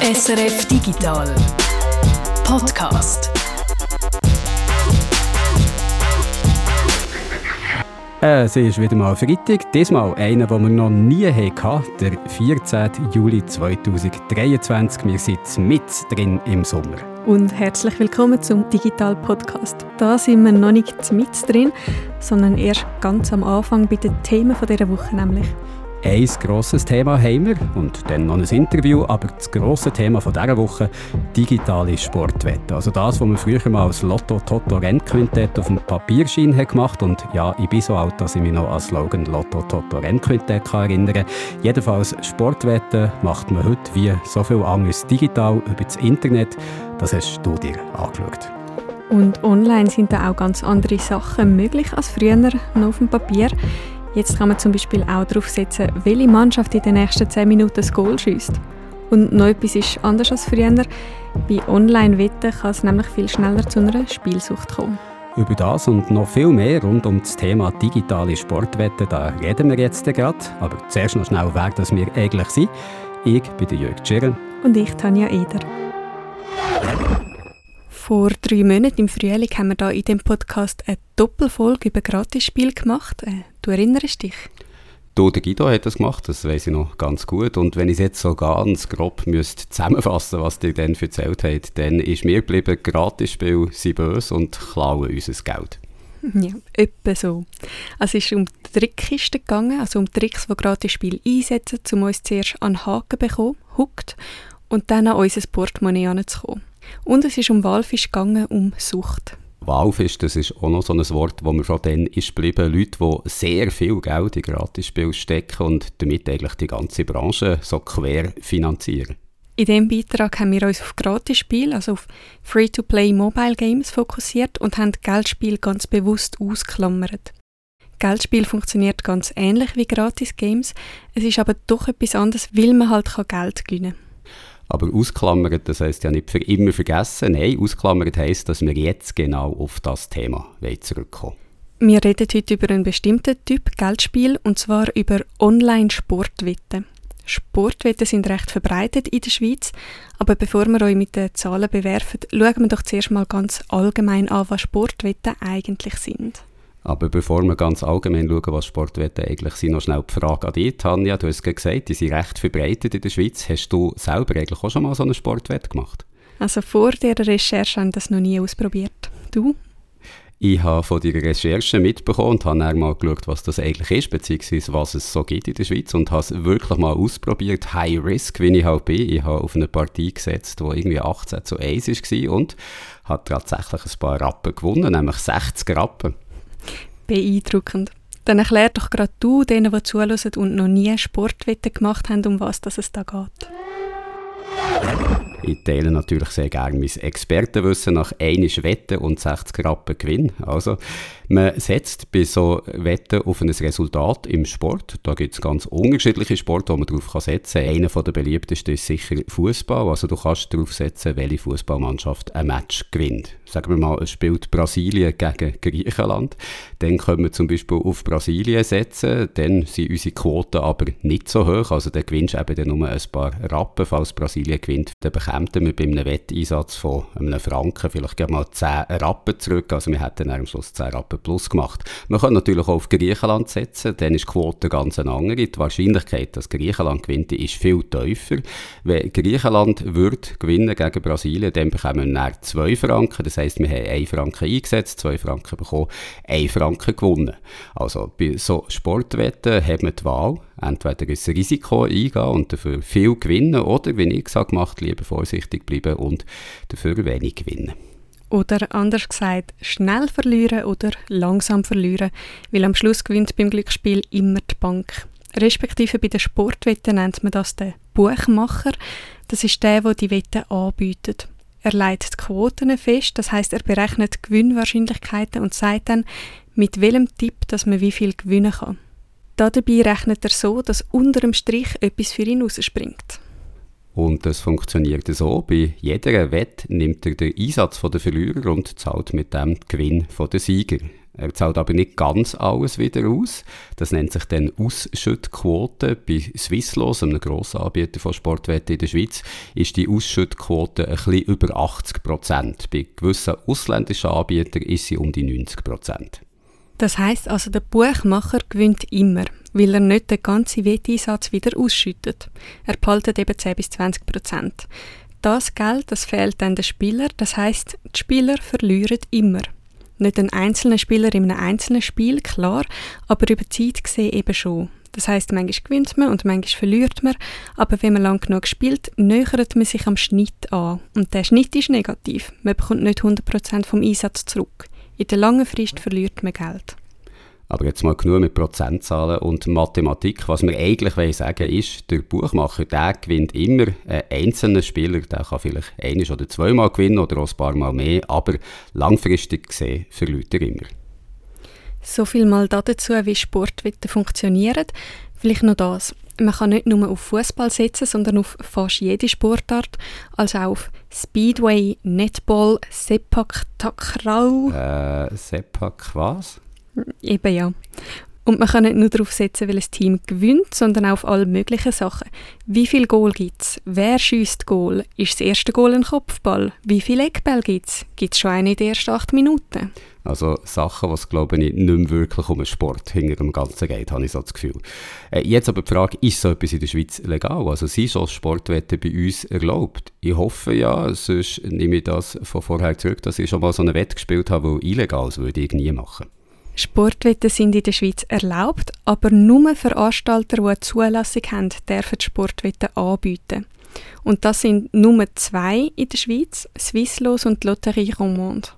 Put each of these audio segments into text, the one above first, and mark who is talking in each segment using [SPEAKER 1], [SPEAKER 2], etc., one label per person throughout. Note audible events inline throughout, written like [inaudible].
[SPEAKER 1] SRF Digital Podcast.
[SPEAKER 2] Äh, es ist wieder mal Freitag, diesmal einer, den wir noch nie hatten, der 14. Juli 2023. Wir sind mit drin im Sommer.
[SPEAKER 3] Und herzlich willkommen zum Digital Podcast. Da sind wir noch nicht mit drin, sondern erst ganz am Anfang bei den Themen dieser Woche nämlich.
[SPEAKER 2] Ein grosses Thema haben wir und dann noch ein Interview, aber das grosse Thema von dieser Woche, digitale Sportwette. Also das, was man früher mal als Lotto Toto Rennquintett auf dem Papierschein hat gemacht und ja, ich bin so alt, dass ich mich noch an Slogan Lotto Toto Rennquintett erinnern kann. Jedenfalls Sportwetten macht man heute wie so viel anderes digital über das Internet. Das hast du dir angeschaut.
[SPEAKER 3] Und online sind da auch ganz andere Sachen möglich als früher noch auf dem Papier. Jetzt kann man zum Beispiel auch darauf setzen, welche Mannschaft in den nächsten 10 Minuten das Goal schießt. Und noch etwas ist anders als früher. Bei Online-Wetten kann es nämlich viel schneller zu einer Spielsucht kommen.
[SPEAKER 2] Über das und noch viel mehr rund um das Thema digitale Sportwetten, da reden wir jetzt gerade. Aber zuerst noch schnell, wer das wir eigentlich sind. Ich bin Jörg Tschirren.
[SPEAKER 3] Und ich, Tanja Eder. Vor drei Monaten im Frühling haben wir da in dem Podcast eine Doppelfolge über Gratisspiel gemacht. Äh, du erinnerst dich?
[SPEAKER 2] Du, der Guido hat das gemacht, das weiß ich noch ganz gut. Und wenn ich es jetzt so ganz grob müsste zusammenfassen was dir dann erzählt hat, dann ist mir geblieben, Gratisspiel sind böse und klauen unser Geld. [laughs]
[SPEAKER 3] Ja, etwa so. Also es ist um Trickkisten gegangen, also um Tricks, die Gratisspiel einsetzen, um uns zuerst an den Haken zu bekommen, huckt, und dann an unser Portemonnaie anzukommen. Und es ist um Walfisch gegangen, um Sucht.
[SPEAKER 2] Walfisch, das ist auch noch so ein Wort, wo mir schon dann ist geblieben. Leute, die sehr viel Geld in Gratisspiele stecken und damit eigentlich die ganze Branche so quer finanzieren.
[SPEAKER 3] In diesem Beitrag haben wir uns auf Gratisspiele, also auf Free-to-Play Mobile Games fokussiert und haben Geldspiel ganz bewusst ausklammert. Geldspiel funktioniert ganz ähnlich wie Gratis-Games, es ist aber doch etwas anderes, weil man halt Geld gewinnen kann.
[SPEAKER 2] Aber ausklammert, das heisst ja nicht für immer vergessen. Nein, ausklammert heisst, dass wir jetzt genau auf das Thema zurückkommen
[SPEAKER 3] Wir reden heute über einen bestimmten Typ Geldspiel und zwar über Online-Sportwetten. Sportwetten sind recht verbreitet in der Schweiz, aber bevor wir euch mit den Zahlen bewerfen, schauen wir doch zuerst mal ganz allgemein an, was Sportwetten eigentlich sind.
[SPEAKER 2] Aber bevor wir ganz allgemein schauen, was Sportwetten eigentlich sind, noch schnell die Frage an dich, Tanja. Du hast gesagt, die sind recht verbreitet in der Schweiz. Hast du selber eigentlich auch schon mal so eine Sportwette gemacht?
[SPEAKER 3] Also vor der Recherche habe ich das noch nie ausprobiert. Du?
[SPEAKER 2] Ich habe von deiner Recherche mitbekommen und habe dann mal geschaut, was das eigentlich ist, beziehungsweise was es so gibt in der Schweiz und habe es wirklich mal ausprobiert. High Risk, wie ich halt bin. Ich habe auf eine Partie gesetzt, die irgendwie 18 zu 1 war und habe tatsächlich ein paar Rappen gewonnen, nämlich 60 Rappen.
[SPEAKER 3] Beeindruckend. Dann erklär doch gerade du denen, die zuhören und noch nie Sportwetten gemacht haben, um was es da geht.
[SPEAKER 2] Ich teile natürlich sehr gerne mein Expertenwissen nach einisch Wetten und 60 Rappen Gewinn. Also, man setzt bei so Wetten auf ein Resultat im Sport. Da gibt es ganz unterschiedliche Sporte, die man darauf setzen kann. Einer der beliebtesten ist sicher Fußball. Also, du kannst darauf setzen, welche Fußballmannschaft ein Match gewinnt. Sagen wir mal, es spielt Brasilien gegen Griechenland. Dann können wir zum Beispiel auf Brasilien setzen. Dann sind unsere Quoten aber nicht so hoch. Also, dann gewinnst du eben nur ein paar Rappen, falls Brasilien gewinnt. Dann bekämen wir bei einem Wetteinsatz von einem Franken vielleicht mal 10 Rappen zurück. Also wir hätten dann am Schluss 10 Rappen plus gemacht. Man kann natürlich auch auf Griechenland setzen, dann ist die Quote ganz eine andere. Die Wahrscheinlichkeit, dass Griechenland gewinnt, ist viel tiefer. Wenn Griechenland würde gewinnen gegen Brasilien, dann bekommen wir dann 2 Franken. Das heisst, wir haben 1 Franken eingesetzt, 2 Franken bekommen, 1 Franken gewonnen. Also bei so Sportwetten hat man die Wahl, entweder ein Risiko eingehen und dafür viel gewinnen oder, wie ich gesagt macht, lieber vorsichtig bleiben und dafür wenig gewinnen.
[SPEAKER 3] Oder anders gesagt, schnell verlieren oder langsam verlieren, weil am Schluss gewinnt beim Glücksspiel immer die Bank. Respektive bei den Sportwetten nennt man das den Buchmacher. Das ist der, der die Wetten anbietet. Er leitet Quoten fest, das heißt, er berechnet Gewinnwahrscheinlichkeiten und sagt dann, mit welchem Tipp dass man wie viel gewinnen kann. Dabei rechnet er so, dass unter dem Strich etwas für ihn rausspringt.
[SPEAKER 2] Und das funktioniert so. Bei jeder Wette nimmt er den Einsatz der Verlierer und zahlt mit dem den Gewinn der Sieger. Er zahlt aber nicht ganz alles wieder aus. Das nennt sich dann Ausschüttquote. Bei Swisslos, einem grossen Anbieter von Sportwetten in der Schweiz, ist die Ausschüttquote ein bisschen über 80 Prozent. Bei gewissen ausländischen Anbietern ist sie um die 90 Prozent.
[SPEAKER 3] Das heißt also, der Buchmacher gewinnt immer, weil er nicht den ganzen Wetteinsatz wieder ausschüttet. Er behaltet eben 10 bis 20 Prozent. Das Geld, das fehlt dann den Spieler, das heißt, die Spieler verlieren immer. Nicht ein einzelner Spieler in einem einzelnen Spiel, klar, aber über die Zeit gesehen eben schon. Das heißt, manchmal gewinnt man und manchmal verliert man, aber wenn man lang genug spielt, nähert man sich am Schnitt an. Und der Schnitt ist negativ. Man bekommt nicht 100% vom Einsatz zurück. In der langen Frist verliert man Geld.
[SPEAKER 2] Aber jetzt mal genug mit Prozentzahlen und Mathematik. Was wir eigentlich sagen ist, der Buchmacher der gewinnt immer. Ein einzelner Spieler der kann vielleicht einiges oder zweimal gewinnen oder auch ein paar Mal mehr, aber langfristig gesehen verliert er immer.
[SPEAKER 3] So viel mal dazu, wie Sportwetten funktionieren. Vielleicht noch das. Man kann nicht nur auf Fußball setzen, sondern auf fast jede Sportart, also auf Speedway, Netball, Sepak Takraw.
[SPEAKER 2] Äh, Sepak was?
[SPEAKER 3] Eben ja. Und man kann nicht nur darauf setzen, weil ein Team gewinnt, sondern auch auf alle möglichen Sachen. Wie viel Goal gibt es? Wer schießt Goal? Ist das erste Goal ein Kopfball? Wie viele Eckbälle gibt es? Gibt es schon eine in den ersten acht Minuten?
[SPEAKER 2] Also Sachen, was glaube ich nicht mehr wirklich um den Sport hinter dem Ganzen geht, habe ich so das Gefühl. Äh, jetzt aber die Frage, ist so etwas in der Schweiz legal? Also sind schon Sportwetten bei uns erlaubt? Ich hoffe ja, sonst nehme ich das von vorher zurück, dass ich schon mal so eine Wette gespielt habe, die illegal ist, würde ich nie machen.
[SPEAKER 3] Sportwetten sind in der Schweiz erlaubt, aber nur Veranstalter, die eine Zulassung haben, dürfen Sportwetten anbieten. Und das sind nur zwei in der Schweiz, Swisslos und Lotterie Romande.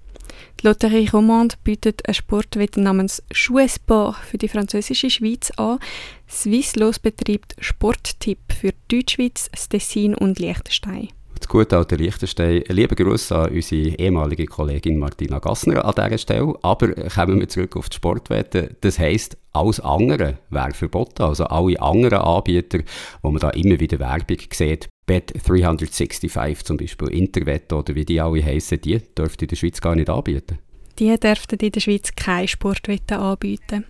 [SPEAKER 3] Die Lotterie Romande bietet eine Sportwette namens Jouesport für die französische Schweiz an. Swisslos betreibt Sporttipp für Deutschschweiz, Tessin und Liechtenstein
[SPEAKER 2] das gute alte Liechtenstein. Liebe Grüße an unsere ehemalige Kollegin Martina Gassner an dieser Stelle. Aber kommen wir zurück auf die Sportwette. Das heisst, alles andere wäre verboten. Also alle anderen Anbieter, wo man da immer wieder Werbung sieht, Bet365 zum Beispiel, Interwett oder wie die alle heißen, die dürfte in der Schweiz gar nicht anbieten.
[SPEAKER 3] Die dürften in der Schweiz keine Sportwetten anbieten.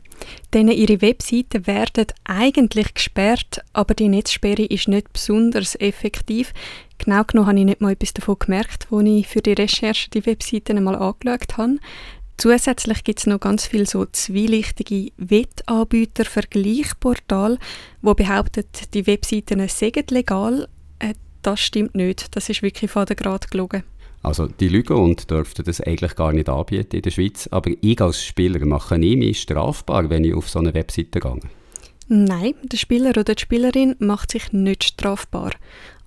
[SPEAKER 3] Denn ihre Webseiten werden eigentlich gesperrt, aber die Netzsperre ist nicht besonders effektiv. Genau genommen habe ich nicht mal etwas davon gemerkt, als ich für die Recherche die Webseiten einmal angeschaut habe. Zusätzlich gibt es noch ganz viele so zwielichtige Wettanbieter, Vergleichsportal, wo behaupten, die Webseiten seien legal. Äh, das stimmt nicht. Das ist wirklich von der Grad gelogen.
[SPEAKER 2] Also die lügen und dürften das eigentlich gar nicht anbieten in der Schweiz. Aber ich als Spieler mache nie mich strafbar, wenn ich auf so eine Webseite gehe.
[SPEAKER 3] Nein, der Spieler oder die Spielerin macht sich nicht strafbar.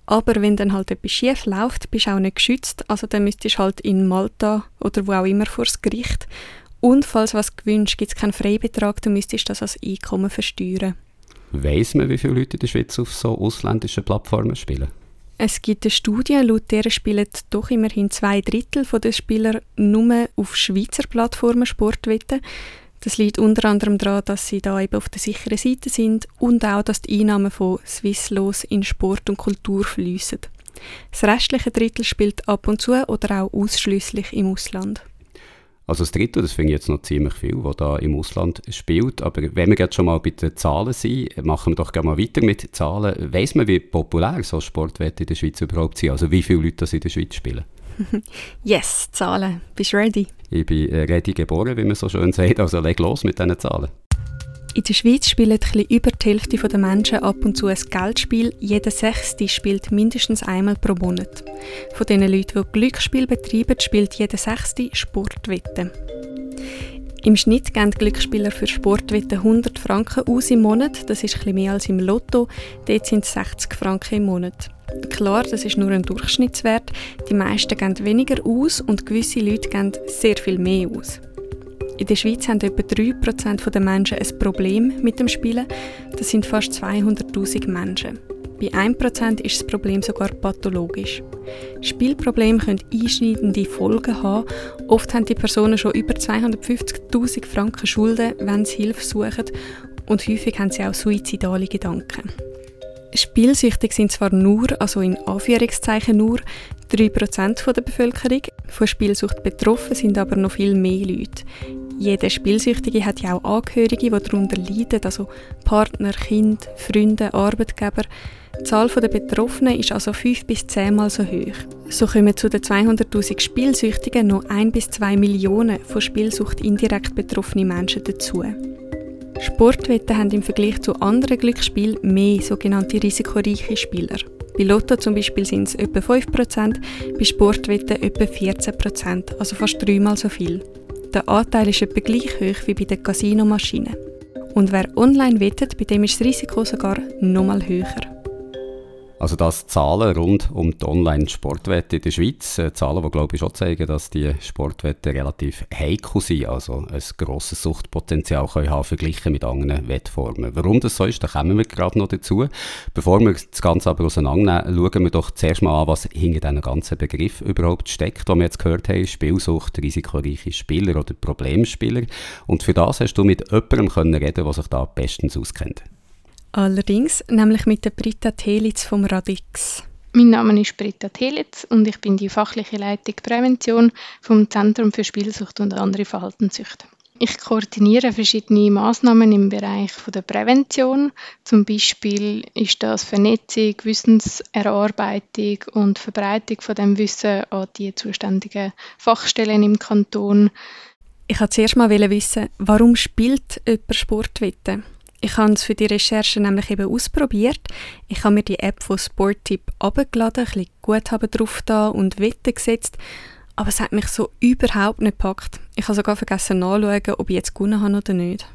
[SPEAKER 3] Aber wenn dann halt etwas schief läuft, bist du auch nicht geschützt. Also dann müsstest du halt in Malta oder wo auch immer vor das Gericht. Und falls was gewünscht, gibt es keinen Freibetrag, du müsstest das als Einkommen versteuern.
[SPEAKER 2] Weiss man, wie viele Leute in der Schweiz auf so ausländischen Plattformen spielen?
[SPEAKER 3] Es gibt eine Studie, laut der spielen doch immerhin zwei Drittel der Spieler nur auf Schweizer Plattformen Sportwetten. Das liegt unter anderem daran, dass sie da eben auf der sicheren Seite sind und auch, dass die Einnahmen von Swisslos in Sport und Kultur fließen. Das restliche Drittel spielt ab und zu oder auch ausschließlich im Ausland.
[SPEAKER 2] Also das Dritte, das finde ich jetzt noch ziemlich viel, was da im Ausland spielt. Aber wenn wir jetzt schon mal bei den Zahlen sind, machen wir doch gerne mal weiter mit Zahlen. Weiss man, wie populär so Sportwette in der Schweiz überhaupt sind? Also wie viele Leute das in der Schweiz spielen? [laughs]
[SPEAKER 3] yes, Zahlen. Bist du ready?
[SPEAKER 2] Ich bin äh, ready geboren, wie man so schön sagt. Also leg los mit diesen Zahlen.
[SPEAKER 3] In der Schweiz spielen etwas über die Hälfte der Menschen ab und zu ein Geldspiel. Jeder Sechste spielt mindestens einmal pro Monat. Von den Leuten, die Glücksspiel betreiben, spielt jeder Sechste Sportwetten. Im Schnitt geben Glücksspieler für Sportwetten 100 Franken aus im Monat. Das ist etwas mehr als im Lotto. Dort sind es 60 Franken im Monat. Klar, das ist nur ein Durchschnittswert. Die meisten geben weniger aus und gewisse Leute geben sehr viel mehr aus. In der Schweiz haben etwa 3% der Menschen ein Problem mit dem Spielen. Das sind fast 200.000 Menschen. Bei 1% ist das Problem sogar pathologisch. Spielprobleme können einschneidende Folgen haben. Oft haben die Personen schon über 250.000 Franken Schulden, wenn sie Hilfe suchen. Und häufig haben sie auch suizidale Gedanken. Spielsüchtig sind zwar nur, also in Anführungszeichen nur, 3% der Bevölkerung. Von Spielsucht betroffen sind aber noch viel mehr Leute. Jeder Spielsüchtige hat ja auch Angehörige, die darunter leiden, also Partner, Kind, Freunde, Arbeitgeber. Die Zahl der Betroffenen ist also fünf bis zehnmal so hoch. So kommen zu den 200.000 Spielsüchtigen noch ein bis zwei Millionen von Spielsucht indirekt betroffene Menschen dazu. Sportwetten haben im Vergleich zu anderen Glücksspielen mehr sogenannte risikoreiche Spieler. Bei Lotto zum Beispiel sind es etwa 5%, bei Sportwetten etwa 14%, also fast dreimal so viel. Der Anteil ist etwa gleich hoch wie bei den Casinomaschinen. Und wer online wettet, bei dem ist das Risiko sogar nochmal höher.
[SPEAKER 2] Also das Zahlen rund um die Online-Sportwette in der Schweiz, äh, Zahlen, die glaube ich schon zeigen, dass die Sportwetten relativ heikel sind, also ein grosses Suchtpotenzial können haben verglichen mit anderen Wettformen. Warum das so ist, da kommen wir gerade noch dazu. Bevor wir das Ganze aber auseinandernehmen, schauen wir doch zuerst mal an, was hinter diesem ganzen Begriff überhaupt steckt, den wir jetzt gehört haben, Spielsucht, risikoreiche Spieler oder Problemspieler. Und für das hast du mit jemandem können reden, der sich da bestens auskennt.
[SPEAKER 3] Allerdings, nämlich mit der Britta Telitz vom Radix.
[SPEAKER 4] Mein Name ist Britta Telitz und ich bin die fachliche Leitung Prävention vom Zentrum für Spielsucht und andere Verhaltenssüchte. Ich koordiniere verschiedene Maßnahmen im Bereich der Prävention. Zum Beispiel ist das Vernetzung, Wissenserarbeitung und Verbreitung von dem Wissen an die zuständigen Fachstellen im Kanton.
[SPEAKER 3] Ich wollte zuerst mal wissen, warum spielt jemand Sportwetten? Ich habe es für die Recherche nämlich eben ausprobiert. Ich habe mir die App von Sporttip abgeladen, ein bisschen Guthaben drauf da und Wetten gesetzt. Aber es hat mich so überhaupt nicht gepackt. Ich habe sogar vergessen nachzuschauen, ob ich jetzt gewonnen habe oder nicht.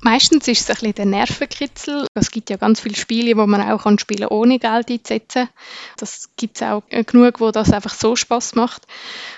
[SPEAKER 4] Meistens ist es ein bisschen der Nervenkitzel. Es gibt ja ganz viele Spiele, wo man auch spielen kann, ohne Geld einzusetzen. Das gibt es auch genug, wo das einfach so Spaß macht.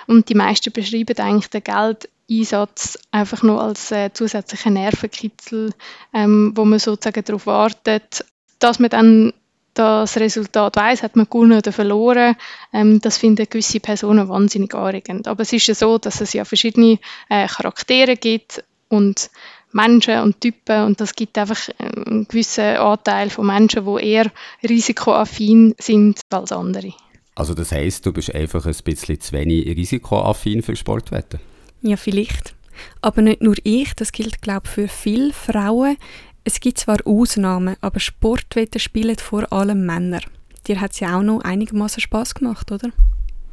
[SPEAKER 4] Und die meisten beschreiben eigentlich den Geld Einsatz einfach nur als äh, zusätzlichen Nervenkitzel, ähm, wo man sozusagen darauf wartet, dass man dann das Resultat weiß, hat man gewonnen oder verloren. Ähm, das finden gewisse Personen wahnsinnig anregend. Aber es ist ja so, dass es ja verschiedene äh, Charaktere gibt und Menschen und Typen und das gibt einfach ähm, einen gewissen Anteil von Menschen, die eher risikoaffin sind als andere.
[SPEAKER 2] Also das heißt, du bist einfach ein bisschen zu wenig risikoaffin für Sportwetten?
[SPEAKER 3] Ja, vielleicht. Aber nicht nur ich, das gilt, glaube ich, für viele Frauen. Es gibt zwar Ausnahmen, aber Sportwetten spielen vor allem Männer. Dir hat es ja auch noch einigermaßen Spaß gemacht, oder?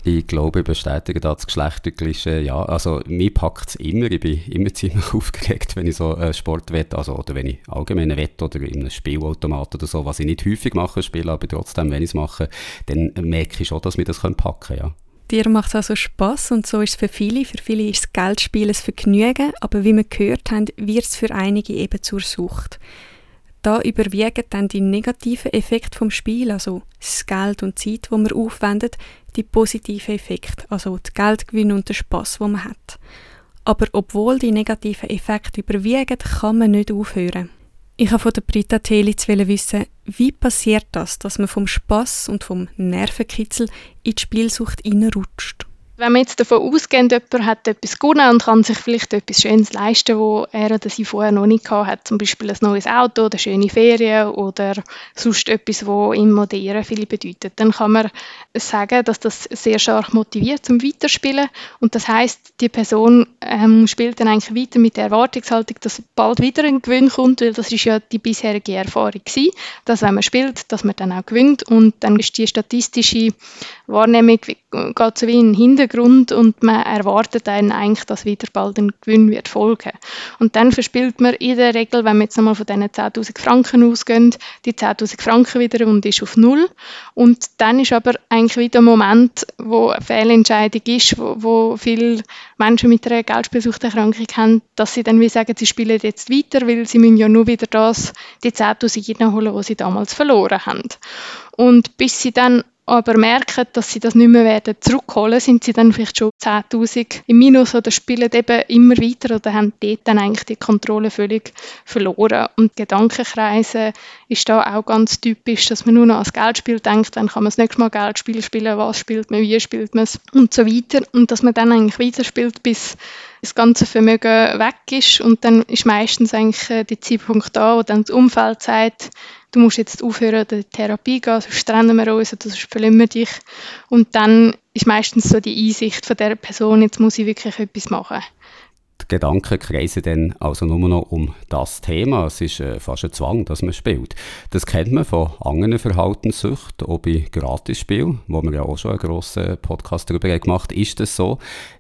[SPEAKER 2] Ich glaube, ich bestätige das Geschlechterklischee. Ja, also mir packt es immer. Ich bin immer [laughs] ziemlich aufgeregt, wenn ich so einen Sport wette, also oder wenn ich allgemein wette oder in einem Spielautomat oder so, was ich nicht häufig mache, spiele, aber trotzdem, wenn ich es mache, dann merke ich schon, dass wir das packen können, ja.
[SPEAKER 3] Dir macht es also Spass und so ist es für viele. Für viele ist das Geldspiel ein Vergnügen, aber wie wir gehört haben, wird es für einige eben zur Sucht. Da überwiegen dann die negativen Effekte vom Spiel, also das Geld und die Zeit, wo man aufwendet, die positiven Effekte, also die Geldgewinn und der Spass, wo man hat. Aber obwohl die negativen Effekte überwiegen, kann man nicht aufhören. Ich wollte von der Britta Telitz wissen, wie passiert das, dass man vom Spaß und vom Nervenkitzel in die Spielsucht reinrutscht?
[SPEAKER 4] Wenn man jetzt davon ausgeht, jemand hat etwas gewonnen und kann sich vielleicht etwas Schönes leisten, wo er oder sie vorher noch nicht hat, zum Beispiel ein neues Auto oder schöne Ferien oder sonst etwas, wo ihm oder ihr viel bedeutet, dann kann man sagen, dass das sehr stark motiviert zum Weiterspielen. Und das heißt, die Person ähm, spielt dann eigentlich weiter mit der Erwartungshaltung, dass bald wieder ein Gewinn kommt, weil das ist ja die bisherige Erfahrung gewesen, dass wenn man spielt, dass man dann auch gewinnt. Und dann ist die statistische Wahrnehmung geht so wie in den Hintergrund und man erwartet dann eigentlich, dass wieder bald ein Gewinn wird folgen. Und dann verspielt man in der Regel, wenn wir jetzt nochmal von diesen 10'000 Franken ausgehen, die 10'000 Franken wieder und ist auf Null. Und dann ist aber eigentlich wieder ein Moment, wo eine Fehlentscheidung ist, wo, wo viele Menschen mit einer Geldspielsuchterkrankung haben, dass sie dann wie sagen, sie spielen jetzt weiter, weil sie müssen ja nur wieder das, die 10'000 reinholen, die sie damals verloren haben. Und bis sie dann aber merken, dass sie das nicht mehr werden zurückholen, sind sie dann vielleicht schon 10.000 im Minus oder spielen eben immer weiter oder haben dort dann eigentlich die Kontrolle völlig verloren. Und Gedankenkreise ist da auch ganz typisch, dass man nur noch ans Geldspiel denkt, dann kann man das nächste Mal Geldspiel spielen, was spielt man, wie spielt man es und so weiter. Und dass man dann eigentlich weiterspielt, bis das ganze Vermögen weg ist und dann ist meistens eigentlich äh, der Zeitpunkt da, wo dann das Umfeld sagt, du musst jetzt aufhören, der Therapie zu gehen, sonst trennen wir uns oder sonst verlieren wir dich. Und dann ist meistens so die Einsicht von der Person, jetzt muss ich wirklich etwas machen.
[SPEAKER 2] Die Gedanken kreisen dann also nur noch um das Thema. Es ist äh, fast ein Zwang, dass man spielt. Das kennt man von anderen Verhaltenssüchten, auch bei Gratisspielen, wo wir ja auch schon einen grossen Podcast darüber gemacht haben, ist das so.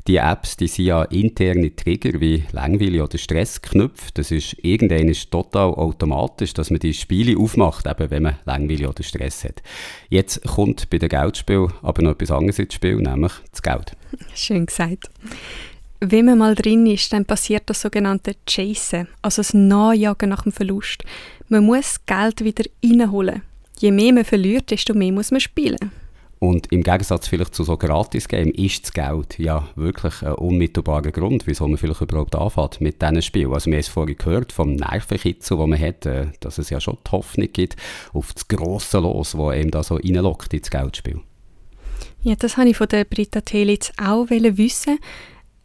[SPEAKER 2] Die Apps, die sind ja interne Trigger wie Langweile oder Stress geknüpft. Das ist irgendwann ist total automatisch, dass man die Spiele aufmacht, eben wenn man Langweile oder Stress hat. Jetzt kommt bei den Geldspielen aber noch etwas anderes ins Spiel, nämlich das Geld.
[SPEAKER 3] Schön gesagt. Wenn man mal drin ist, dann passiert das sogenannte Chasen, also das Nachjagen nach dem Verlust. Man muss Geld wieder reinholen. Je mehr man verliert, desto mehr muss man spielen.
[SPEAKER 2] Und im Gegensatz vielleicht zu so Gratis-Game ist das Geld ja wirklich ein unmittelbarer Grund, wieso man vielleicht überhaupt anfängt mit diesen Spielen. Also wir haben es vorhin gehört vom Nervenkitzel, den man hat, äh, dass es ja schon die Hoffnung gibt auf das grosse Los, das einem da so reinlockt ins Geldspiel.
[SPEAKER 3] Ja, das habe ich von der Britta Telitz auch wissen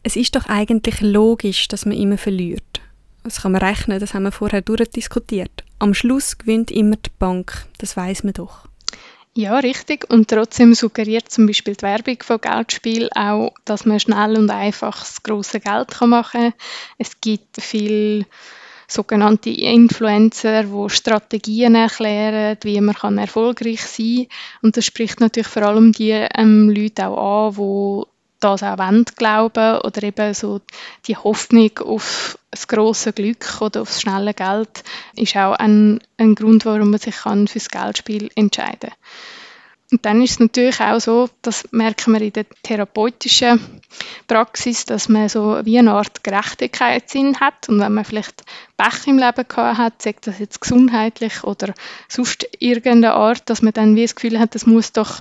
[SPEAKER 3] es ist doch eigentlich logisch, dass man immer verliert. Das kann man rechnen, das haben wir vorher durchdiskutiert. Am Schluss gewinnt immer die Bank, das weiß man doch.
[SPEAKER 4] Ja, richtig. Und trotzdem suggeriert zum Beispiel die Werbung von Geldspiel auch, dass man schnell und einfach das grosse Geld machen kann. Es gibt viele sogenannte Influencer, die Strategien erklären, wie man erfolgreich sein kann. Und das spricht natürlich vor allem die ähm, Leute auch an, die das auch wollen, glauben oder eben so die Hoffnung auf das große Glück oder auf das schnelle Geld ist auch ein, ein Grund, warum man sich kann für das Geldspiel entscheiden kann. Und dann ist es natürlich auch so, das merken wir in der therapeutischen Praxis, dass man so wie eine Art Gerechtigkeitssinn hat. Und wenn man vielleicht Pech im Leben gehabt hat, sagt das jetzt gesundheitlich oder sonst irgendeine Art, dass man dann wie das Gefühl hat, das muss doch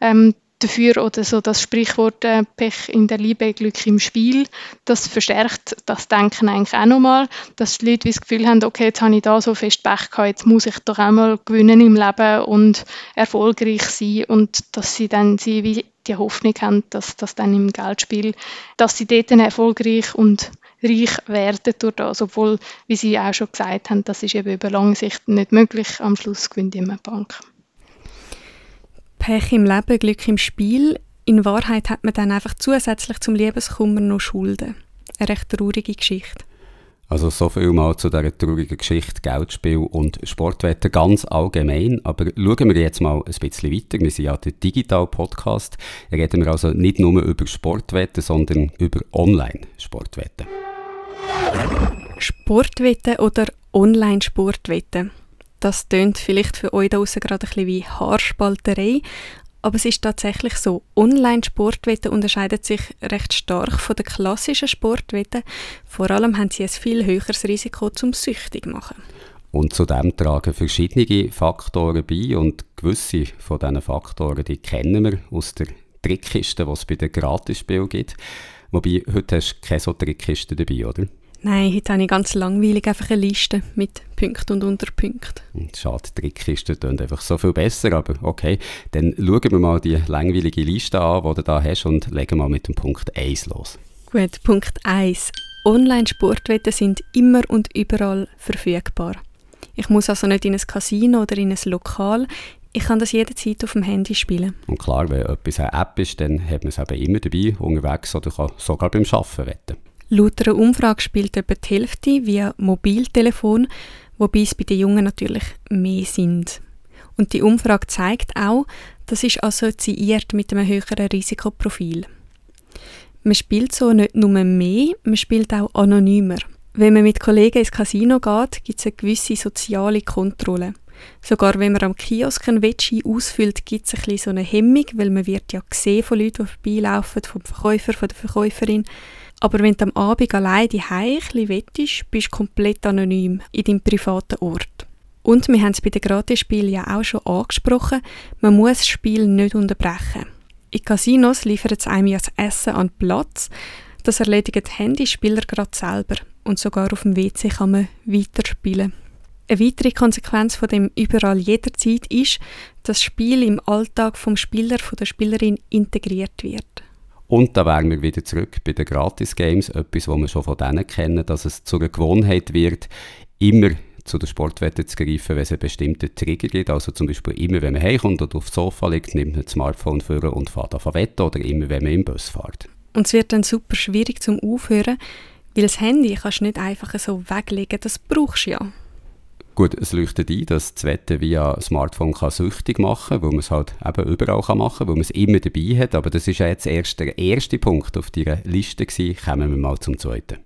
[SPEAKER 4] ähm, dafür oder so das Sprichwort äh, Pech in der Liebe, Glück im Spiel, das verstärkt das Denken eigentlich auch nochmal, dass die Leute das Gefühl haben, okay, jetzt habe ich da so fest Pech gehabt, jetzt muss ich doch einmal gewinnen im Leben und erfolgreich sein und dass sie dann sie wie die Hoffnung haben, dass das dann im Geldspiel, dass sie dort dann erfolgreich und reich werden durch das, obwohl, wie Sie auch schon gesagt haben, das ist eben über lange Sicht nicht möglich. Am Schluss gewinnt immer eine Bank.
[SPEAKER 3] Pech im Leben, Glück im Spiel. In Wahrheit hat man dann einfach zusätzlich zum Liebeskummer noch Schulden. Eine recht traurige Geschichte.
[SPEAKER 2] Also so viel mal zu dieser traurigen Geschichte Geldspiel und Sportwetten ganz allgemein. Aber schauen wir jetzt mal ein bisschen weiter. Wir sind ja der Digital-Podcast. Reden wir also nicht nur über Sportwetten, sondern über Online-Sportwetten.
[SPEAKER 3] Sportwetten oder Online-Sportwetten? Das tönt vielleicht für euch da draussen gerade ein bisschen wie Haarspalterei, aber es ist tatsächlich so. Online-Sportwetten unterscheiden sich recht stark von den klassischen Sportwetten. Vor allem haben sie ein viel höheres Risiko zum süchtig machen.
[SPEAKER 2] Und zudem tragen verschiedene Faktoren bei und gewisse von diesen Faktoren, die kennen wir aus der Trickkiste, die es bei den Gratisspielen gibt. Wobei, heute hast du keine so Trickkiste dabei, oder?
[SPEAKER 3] Nein, heute habe ich ganz langweilig einfach eine Liste mit Punkten und Unterpunkten.
[SPEAKER 2] Hm, schade, die Trickkiste klingt einfach so viel besser, aber okay. Dann schauen wir mal die langweilige Liste an, die du da hast und legen mal mit dem Punkt 1 los.
[SPEAKER 3] Gut, Punkt 1. Online-Sportwetten sind immer und überall verfügbar. Ich muss also nicht in ein Casino oder in ein Lokal. Ich kann das jederzeit auf dem Handy spielen.
[SPEAKER 2] Und klar, wenn etwas eine App ist, dann hat man es eben immer dabei, unterwegs oder kann sogar beim Arbeiten wetten.
[SPEAKER 3] Laut einer Umfrage spielt etwa die Hälfte via Mobiltelefon, wobei es bei den Jungen natürlich mehr sind. Und die Umfrage zeigt auch, das ist assoziiert mit einem höheren Risikoprofil. Man spielt so nicht nur mehr, man spielt auch anonymer. Wenn man mit Kollegen ins Casino geht, gibt es eine gewisse soziale Kontrolle. Sogar wenn man am Kiosk einen Wettschein ausfüllt, gibt es ein bisschen so eine Hemmung, weil man wird ja gesehen von Leuten, die vorbeilaufen, vom Verkäufer, von der Verkäuferin. Aber wenn du am Abend allein die Heimchen wettest, bist du komplett anonym in deinem privaten Ort. Und wir haben es bei den Gratisspielen ja auch schon angesprochen, man muss das Spiel nicht unterbrechen. In Casinos liefern es einem ja das Essen an Platz, das erledigen die Handyspieler gerade selber und sogar auf dem WC kann man weiterspielen. Eine weitere Konsequenz von dem überall jederzeit ist, dass das Spiel im Alltag vom Spieler, von der Spielerin integriert wird.
[SPEAKER 2] Und da wären wir wieder zurück bei den Gratis-Games, etwas, was wir schon von denen kennen, dass es zu einer Gewohnheit wird, immer zu der Sportwette zu greifen, wenn es einen bestimmten Trigger gibt. Also zum Beispiel immer, wenn man heimkommt oder aufs Sofa liegt, nimmt man das Smartphone vor und fährt auf wetten oder immer, wenn man im Bus fährt.
[SPEAKER 3] Und es wird dann super schwierig zum Aufhören, Weil das Handy kannst du nicht einfach so weglegen, das brauchst du ja.
[SPEAKER 2] Gut, es leuchtet ein, dass das Wetten via Smartphone kann süchtig machen kann, weil man es halt eben überall kann machen kann, weil man es immer dabei hat. Aber das ist ja jetzt erst der erste Punkt auf dieser Liste gewesen. Kommen wir mal zum zweiten.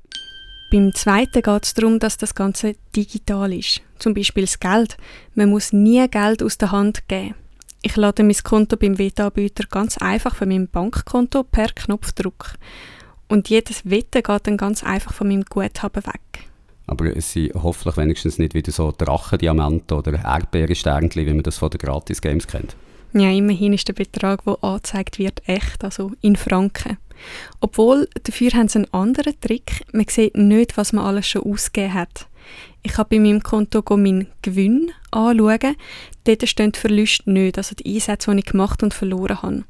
[SPEAKER 3] Beim zweiten geht es darum, dass das Ganze digital ist. Zum Beispiel das Geld. Man muss nie Geld aus der Hand geben. Ich lade mein Konto beim Wettanbieter ganz einfach von meinem Bankkonto per Knopfdruck. Und jedes Wetten geht dann ganz einfach von meinem Guthaben weg.
[SPEAKER 2] Aber es sind hoffentlich wenigstens nicht wieder so Drachendiamanten oder Erdbeerensternchen, wie man das von den Gratis-Games kennt.
[SPEAKER 3] Ja, immerhin ist der Betrag, der angezeigt wird, echt, also in Franken. Obwohl, dafür haben sie einen anderen Trick. Man sieht nicht, was man alles schon ausgegeben hat. Ich habe bei meinem Konto meinen Gewinn anschauen. Dort stehen die Verluste nicht, also die Einsätze, die ich gemacht und verloren habe.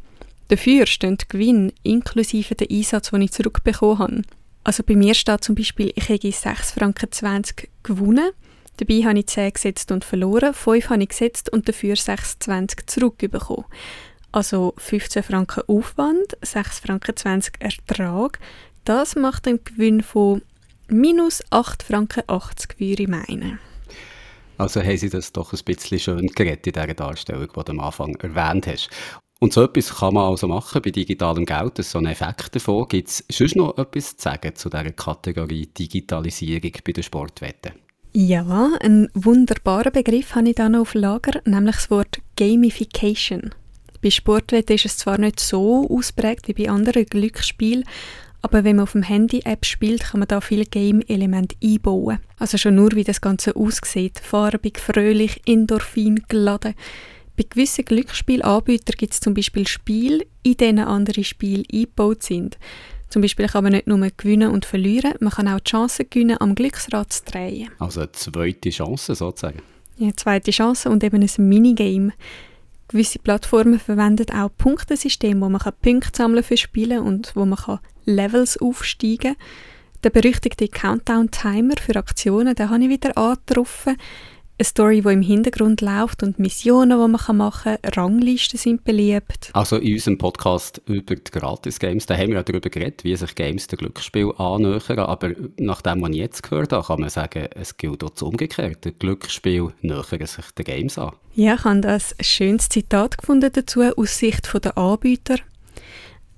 [SPEAKER 3] Dafür stehen die Gewinn inklusive den Einsatz, den ich zurückbekommen habe. Also bei mir steht zum Beispiel, ich habe 6,20 Franken gewonnen. Dabei habe ich 10 gesetzt und verloren, 5 habe ich gesetzt und dafür 6,20 zurückbekommen. Also 15 Franken Aufwand, 6 Franken 20 Ertrag. Das macht einen Gewinn von minus 8 Franken 80, würde ich meinen.
[SPEAKER 2] Also haben Sie das doch ein bisschen schön geredet in dieser Darstellung, die du am Anfang erwähnt hast. Und so etwas kann man also machen bei digitalem Geld, das ist so ein Effekt davon. Gibt es sonst noch etwas zu sagen zu dieser Kategorie Digitalisierung bei den Sportwetten?
[SPEAKER 3] Ja, einen wunderbaren Begriff habe ich da noch auf Lager, nämlich das Wort Gamification. Bei Sportwetten ist es zwar nicht so ausprägt wie bei anderen Glücksspielen, aber wenn man auf dem Handy-App spielt, kann man da viele Game-Elemente einbauen. Also schon nur, wie das Ganze aussieht. Farbig, fröhlich, Endorphin geladen. Bei gewissen Glücksspielanbietern gibt es zum Beispiel Spiele, in denen andere Spiele eingebaut sind. Zum Beispiel kann man nicht nur gewinnen und verlieren, man kann auch die Chance gewinnen, am Glücksrad zu drehen.
[SPEAKER 2] Also eine zweite Chance sozusagen?
[SPEAKER 3] Ja, eine zweite Chance und eben ein Minigame. Gewisse Plattformen verwenden auch Punktesysteme, wo man Punkte sammeln für Spiele und wo man Levels aufsteigen kann. Der berüchtigte Countdown-Timer für Aktionen, den habe ich wieder angetroffen eine Story, die im Hintergrund läuft und Missionen, die man machen kann. Ranglisten sind beliebt.
[SPEAKER 2] Also in unserem Podcast über die Gratis-Games, da haben wir ja darüber geredet, wie sich Games dem Glücksspiel annähern. Aber nach dem, was ich jetzt gehört habe, kann man sagen, es gilt auch das Umgekehrte. Glücksspiel nähern sich den Games an.
[SPEAKER 3] Ja, ich habe das ein schönes Zitat gefunden dazu aus Sicht der Anbieter.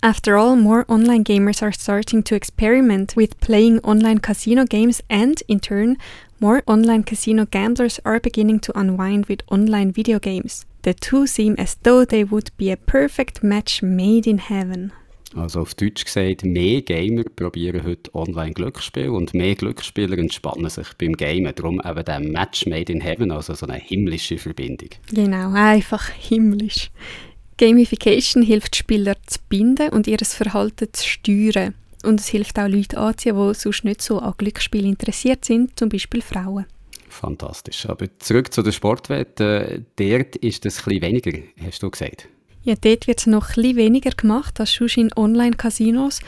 [SPEAKER 3] After all, more online gamers are starting to experiment with playing online casino games and, in turn, More online casino gamblers are beginning to unwind with online video games. The two seem as though they would be a perfect match made in heaven.
[SPEAKER 2] Also auf Deutsch gesagt, mehr Gamer probieren heute Online-Glücksspiel und mehr Glücksspieler entspannen sich beim Gamen. Darum eben der Match made in heaven, also so eine himmlische Verbindung.
[SPEAKER 3] Genau, einfach himmlisch. Gamification hilft Spieler zu binden und ihr Verhalten zu steuern. Und es hilft auch Leute anziehen, die sonst nicht so an Glücksspielen interessiert sind, zum Beispiel Frauen.
[SPEAKER 2] Fantastisch. Aber zurück zu der Sportwette. Dort ist es ein weniger, hast du gesagt?
[SPEAKER 3] Ja, dort wird es noch ein weniger gemacht als sonst in Online-Casinos.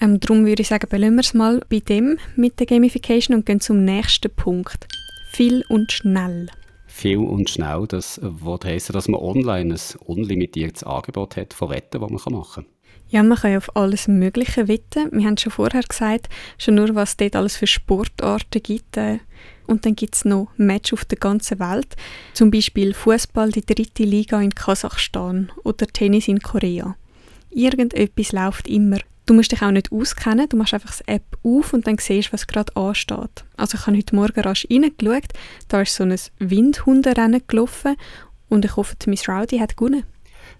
[SPEAKER 3] Ähm, darum würde ich sagen, belassen wir es mal bei dem mit der Gamification und gehen zum nächsten Punkt. Viel und schnell.
[SPEAKER 2] Viel und schnell, das will heissen, dass man online ein unlimitiertes Angebot hat von Wetten, die man machen kann.
[SPEAKER 3] Ja, man kann ja auf alles Mögliche wetten. Wir haben schon vorher gesagt, schon nur, was es dort alles für Sportarten gibt. Äh, und dann gibt es noch Match auf der ganzen Welt. Zum Beispiel Fußball, die dritte Liga in Kasachstan oder Tennis in Korea. Irgendetwas läuft immer. Du musst dich auch nicht auskennen, du machst einfach die App auf und dann siehst, was gerade ansteht. Also ich habe heute Morgen rasch reingeschaut, da ist so ein Windhunderennen gelaufen und ich hoffe, Miss Rowdy hat gewonnen.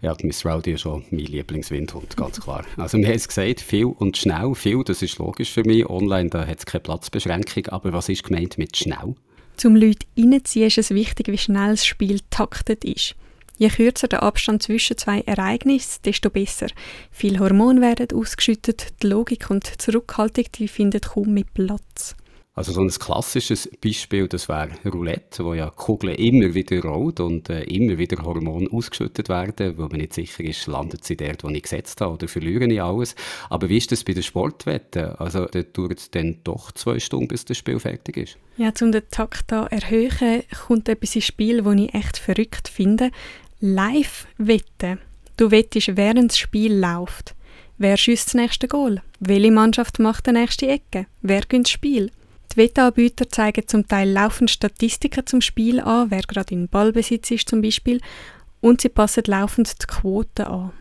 [SPEAKER 2] Ja, die Miss Rowdy ist schon mein Lieblingswindhund, ganz klar. Also wir haben es gesagt, viel und schnell. Viel, das ist logisch für mich. Online, da hat es keine Platzbeschränkung. Aber was ist gemeint mit schnell?
[SPEAKER 3] Zum Leute reinziehen ist es wichtig, wie schnell das Spiel taktet ist. Je kürzer der Abstand zwischen zwei Ereignissen, desto besser. Viele Hormone werden ausgeschüttet, die Logik und die Zurückhaltung die findet kaum mit Platz.
[SPEAKER 2] Also so ein klassisches Beispiel, das wäre Roulette, wo ja Kugeln immer wieder rot und äh, immer wieder Hormone ausgeschüttet werden, wo man nicht sicher ist, landet sie dort, wo ich gesetzt habe oder verliere ich alles. Aber wie ist das bei den Sportwetten? Also da dauert es dann doch zwei Stunden, bis das Spiel fertig ist?
[SPEAKER 3] Ja, um den Takt zu erhöhen, kommt etwas ins Spiel, das ich echt verrückt finde. Live-Wetten. Du wettest, während das Spiel läuft. Wer schießt das nächste Goal? Welche Mannschaft macht die nächste Ecke? Wer gönnt das Spiel? Die Wettanbieter zeigen zum Teil laufend Statistiken zum Spiel an, wer gerade in Ballbesitz ist zum Beispiel, und sie passen laufend die Quoten an.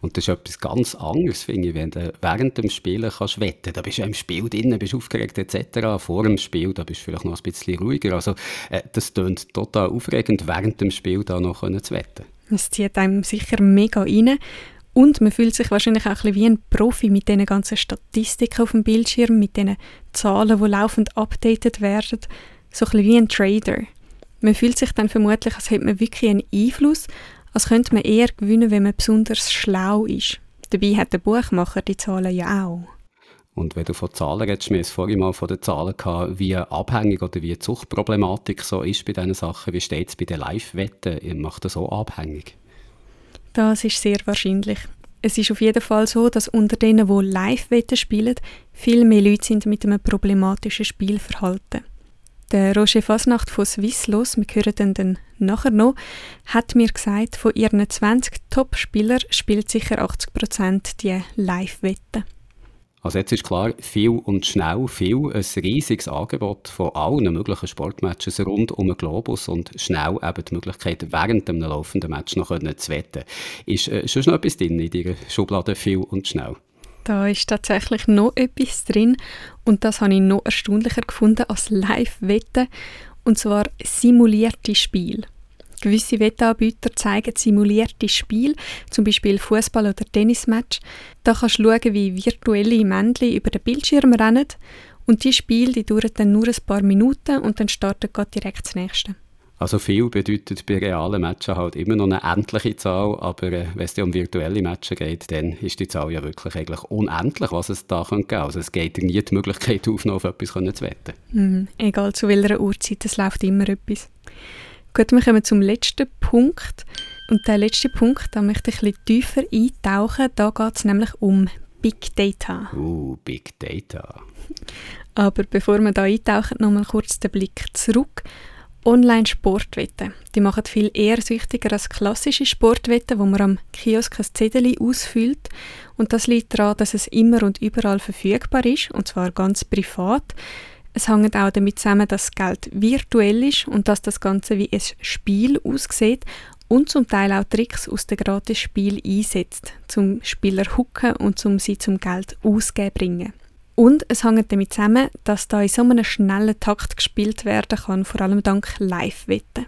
[SPEAKER 2] Und das ist etwas ganz anderes, finde ich, wenn du während dem Spielen kannst wetten. Da bist du im Spiel drin, bist aufgeregt etc. Vor dem Spiel, da bist du vielleicht noch ein bisschen ruhiger. Also äh, das klingt total aufregend, während dem Spiel da noch zu wetten.
[SPEAKER 3] Es zieht einem sicher mega rein. Und man fühlt sich wahrscheinlich auch ein bisschen wie ein Profi mit diesen ganzen Statistiken auf dem Bildschirm, mit diesen Zahlen, die laufend updated werden. So ein bisschen wie ein Trader. Man fühlt sich dann vermutlich, als hätte man wirklich einen Einfluss, als könnte man eher gewinnen, wenn man besonders schlau ist. Dabei hat der Buchmacher die Zahlen ja auch.
[SPEAKER 2] Und wenn du von Zahlen redest, wir haben vorhin mal von den Zahlen gehabt, wie abhängig oder wie die Zuchtproblematik so ist bei diesen Sachen. Wie steht es bei den Live-Wetten? Macht das so abhängig?
[SPEAKER 3] Das ist sehr wahrscheinlich. Es ist auf jeden Fall so, dass unter denen, die Live-Wetten spielen, viel mehr Leute sind mit einem problematischen Spielverhalten. Der Roger Fasnacht von Swisslos, wir hören den dann nachher noch, hat mir gesagt, von ihren 20 Top-Spielern spielt sicher 80% die Live-Wetten.
[SPEAKER 2] Also jetzt ist klar, viel und schnell, viel, ein riesiges Angebot von allen möglichen Sportmatches rund um den Globus und schnell eben die Möglichkeit, während einem laufenden Match noch zu wetten. Ist äh, schon noch etwas drin in deiner Schublade viel und schnell?
[SPEAKER 3] Da ist tatsächlich noch etwas drin und das habe ich noch erstaunlicher gefunden als Live-Wetten und zwar simulierte Spiele. Gewisse Wettanbieter zeigen simulierte Spiele, zum Beispiel Fußball- oder Tennismatch. Da kannst du schauen, wie virtuelle Männchen über den Bildschirm rennen und die Spiele die dauern dann nur ein paar Minuten und dann startet gerade direkt das nächste.
[SPEAKER 2] Also viel bedeutet bei realen Matchen halt immer noch eine endliche Zahl, aber äh, wenn es um virtuelle Matches geht, dann ist die Zahl ja wirklich eigentlich unendlich, was es da geben kann. Also es geht nie die Möglichkeit auf, noch auf etwas zu wetten.
[SPEAKER 3] Mhm. Egal zu welcher Uhrzeit, es läuft immer etwas. Gut, wir kommen zum letzten Punkt. Und der letzte Punkt, da möchte ich ein bisschen tiefer eintauchen. Da geht es nämlich um Big Data.
[SPEAKER 2] Uh, Big Data. [laughs]
[SPEAKER 3] Aber bevor wir da eintauchen, nochmal kurz den Blick zurück Online-Sportwetten. Die machen viel eher süchtiger als klassische Sportwetten, wo man am Kiosk ein Zettel ausfüllt. Und das liegt daran, dass es immer und überall verfügbar ist, und zwar ganz privat. Es hängt auch damit zusammen, dass das Geld virtuell ist und dass das Ganze wie ein Spiel aussieht und zum Teil auch Tricks aus dem Gratis-Spiel einsetzt, zum Spieler hucken und zum sie zum Geld ausgeben bringen. Und es hängt damit zusammen, dass da in so einem schnellen Takt gespielt werden kann, vor allem dank Live-Wetten.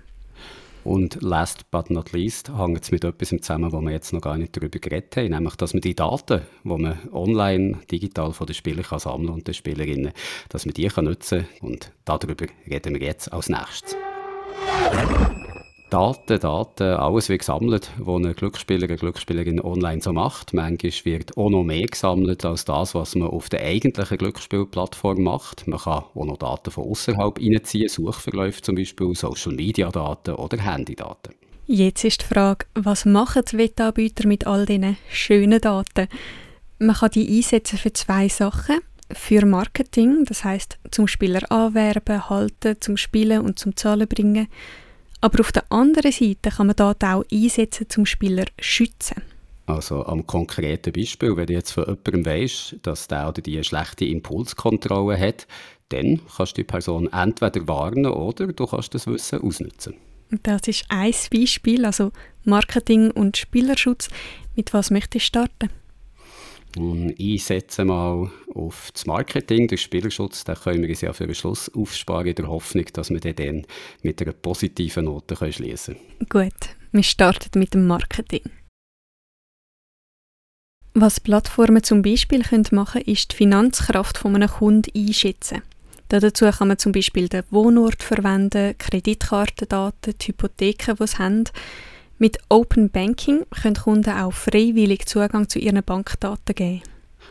[SPEAKER 2] Und last but not least hängt es mit etwas zusammen, wo wir jetzt noch gar nicht darüber geredet haben, nämlich, dass man die Daten, die man online, digital von den Spielern kann sammeln und den Spielerinnen, dass man die kann nutzen kann. Und darüber reden wir jetzt als nächstes. Daten, Daten, alles wird gesammelt, was ein Glücksspieler, eine Glücksspielerin online so macht. Manchmal wird auch noch mehr gesammelt als das, was man auf der eigentlichen Glücksspielplattform macht. Man kann auch noch Daten von außerhalb reinziehen, Suchverläufe zum Beispiel, Social-Media-Daten oder Handy-Daten.
[SPEAKER 3] Jetzt ist die Frage, was machen die Wettanbieter mit all diesen schönen Daten? Man kann die einsetzen für zwei Sachen. Für Marketing, das heißt zum Spieler anwerben, halten, zum Spielen und zum Zahlen bringen aber auf der anderen Seite kann man dort auch einsetzen, zum Spieler zu schützen.
[SPEAKER 2] Also am konkreten Beispiel, wenn du jetzt von jemandem weißt, dass der oder die eine schlechte Impulskontrolle hat, dann kannst du die Person entweder warnen oder du kannst das Wissen ausnutzen.
[SPEAKER 3] Das ist ein Beispiel, also Marketing und Spielerschutz. Mit was möchtest du starten?
[SPEAKER 2] Ich setze mal auf das Marketing, den Spielerschutz, den können wir uns ja für den Schluss aufsparen, in der Hoffnung, dass wir den mit einer positiven Note schließen
[SPEAKER 3] können. Gut, wir starten mit dem Marketing. Was Plattformen zum Beispiel machen können, ist die Finanzkraft von einem Kunden einschätzen. Dazu kann man zum Beispiel den Wohnort verwenden, Kreditkartendaten, die Hypotheken, die sie haben, mit Open Banking können Kunden auch freiwillig Zugang zu ihren Bankdaten geben.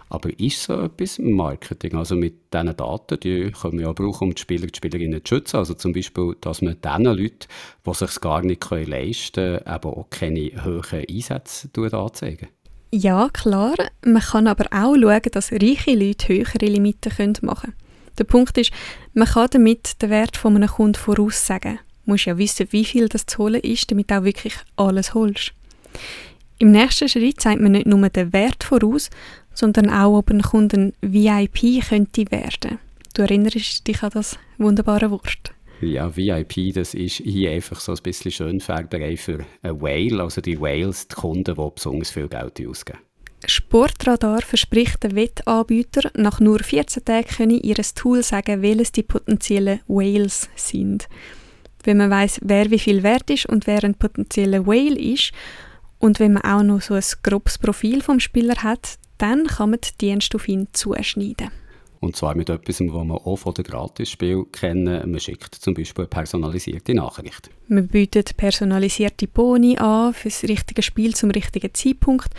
[SPEAKER 2] Aber ist so etwas Marketing? Also mit diesen Daten, die können wir ja brauchen, um die Spieler und Spielerinnen zu schützen. Also zum Beispiel, dass man diesen Leuten, die es sich gar nicht leisten können, eben auch keine hohen Einsätze anzeigen
[SPEAKER 3] Ja, klar. Man kann aber auch schauen, dass reiche Leute höhere Limiten machen können. Der Punkt ist, man kann damit den Wert von einem Kunden voraussagen musst ja wissen, wie viel das zu holen ist, damit du auch wirklich alles holst. Im nächsten Schritt zeigt man nicht nur den Wert voraus, sondern auch, ob ein Kunde ein VIP könnte werden. Du erinnerst dich an das wunderbare Wort.
[SPEAKER 2] Ja, VIP, das ist hier einfach so ein bisschen Schönfärberei für ein Whale, also die Whales, die Kunden, die besonders viel Geld ausgeben.
[SPEAKER 3] Sportradar verspricht den Wettanbietern, nach nur 14 Tagen können ihr Tool sagen, welches die potenziellen Whales sind. Wenn man weiß, wer wie viel wert ist und wer ein potenzieller Whale ist, und wenn man auch noch so ein grobes Profil vom Spieler hat, dann kann man die Dienste auf ihn zuschneiden.
[SPEAKER 2] Und zwar mit etwas, was man auch von den Gratisspielen kennen. Man schickt zum Beispiel eine personalisierte Nachricht.
[SPEAKER 3] Man bietet personalisierte Boni an für das richtige Spiel zum richtigen Zeitpunkt.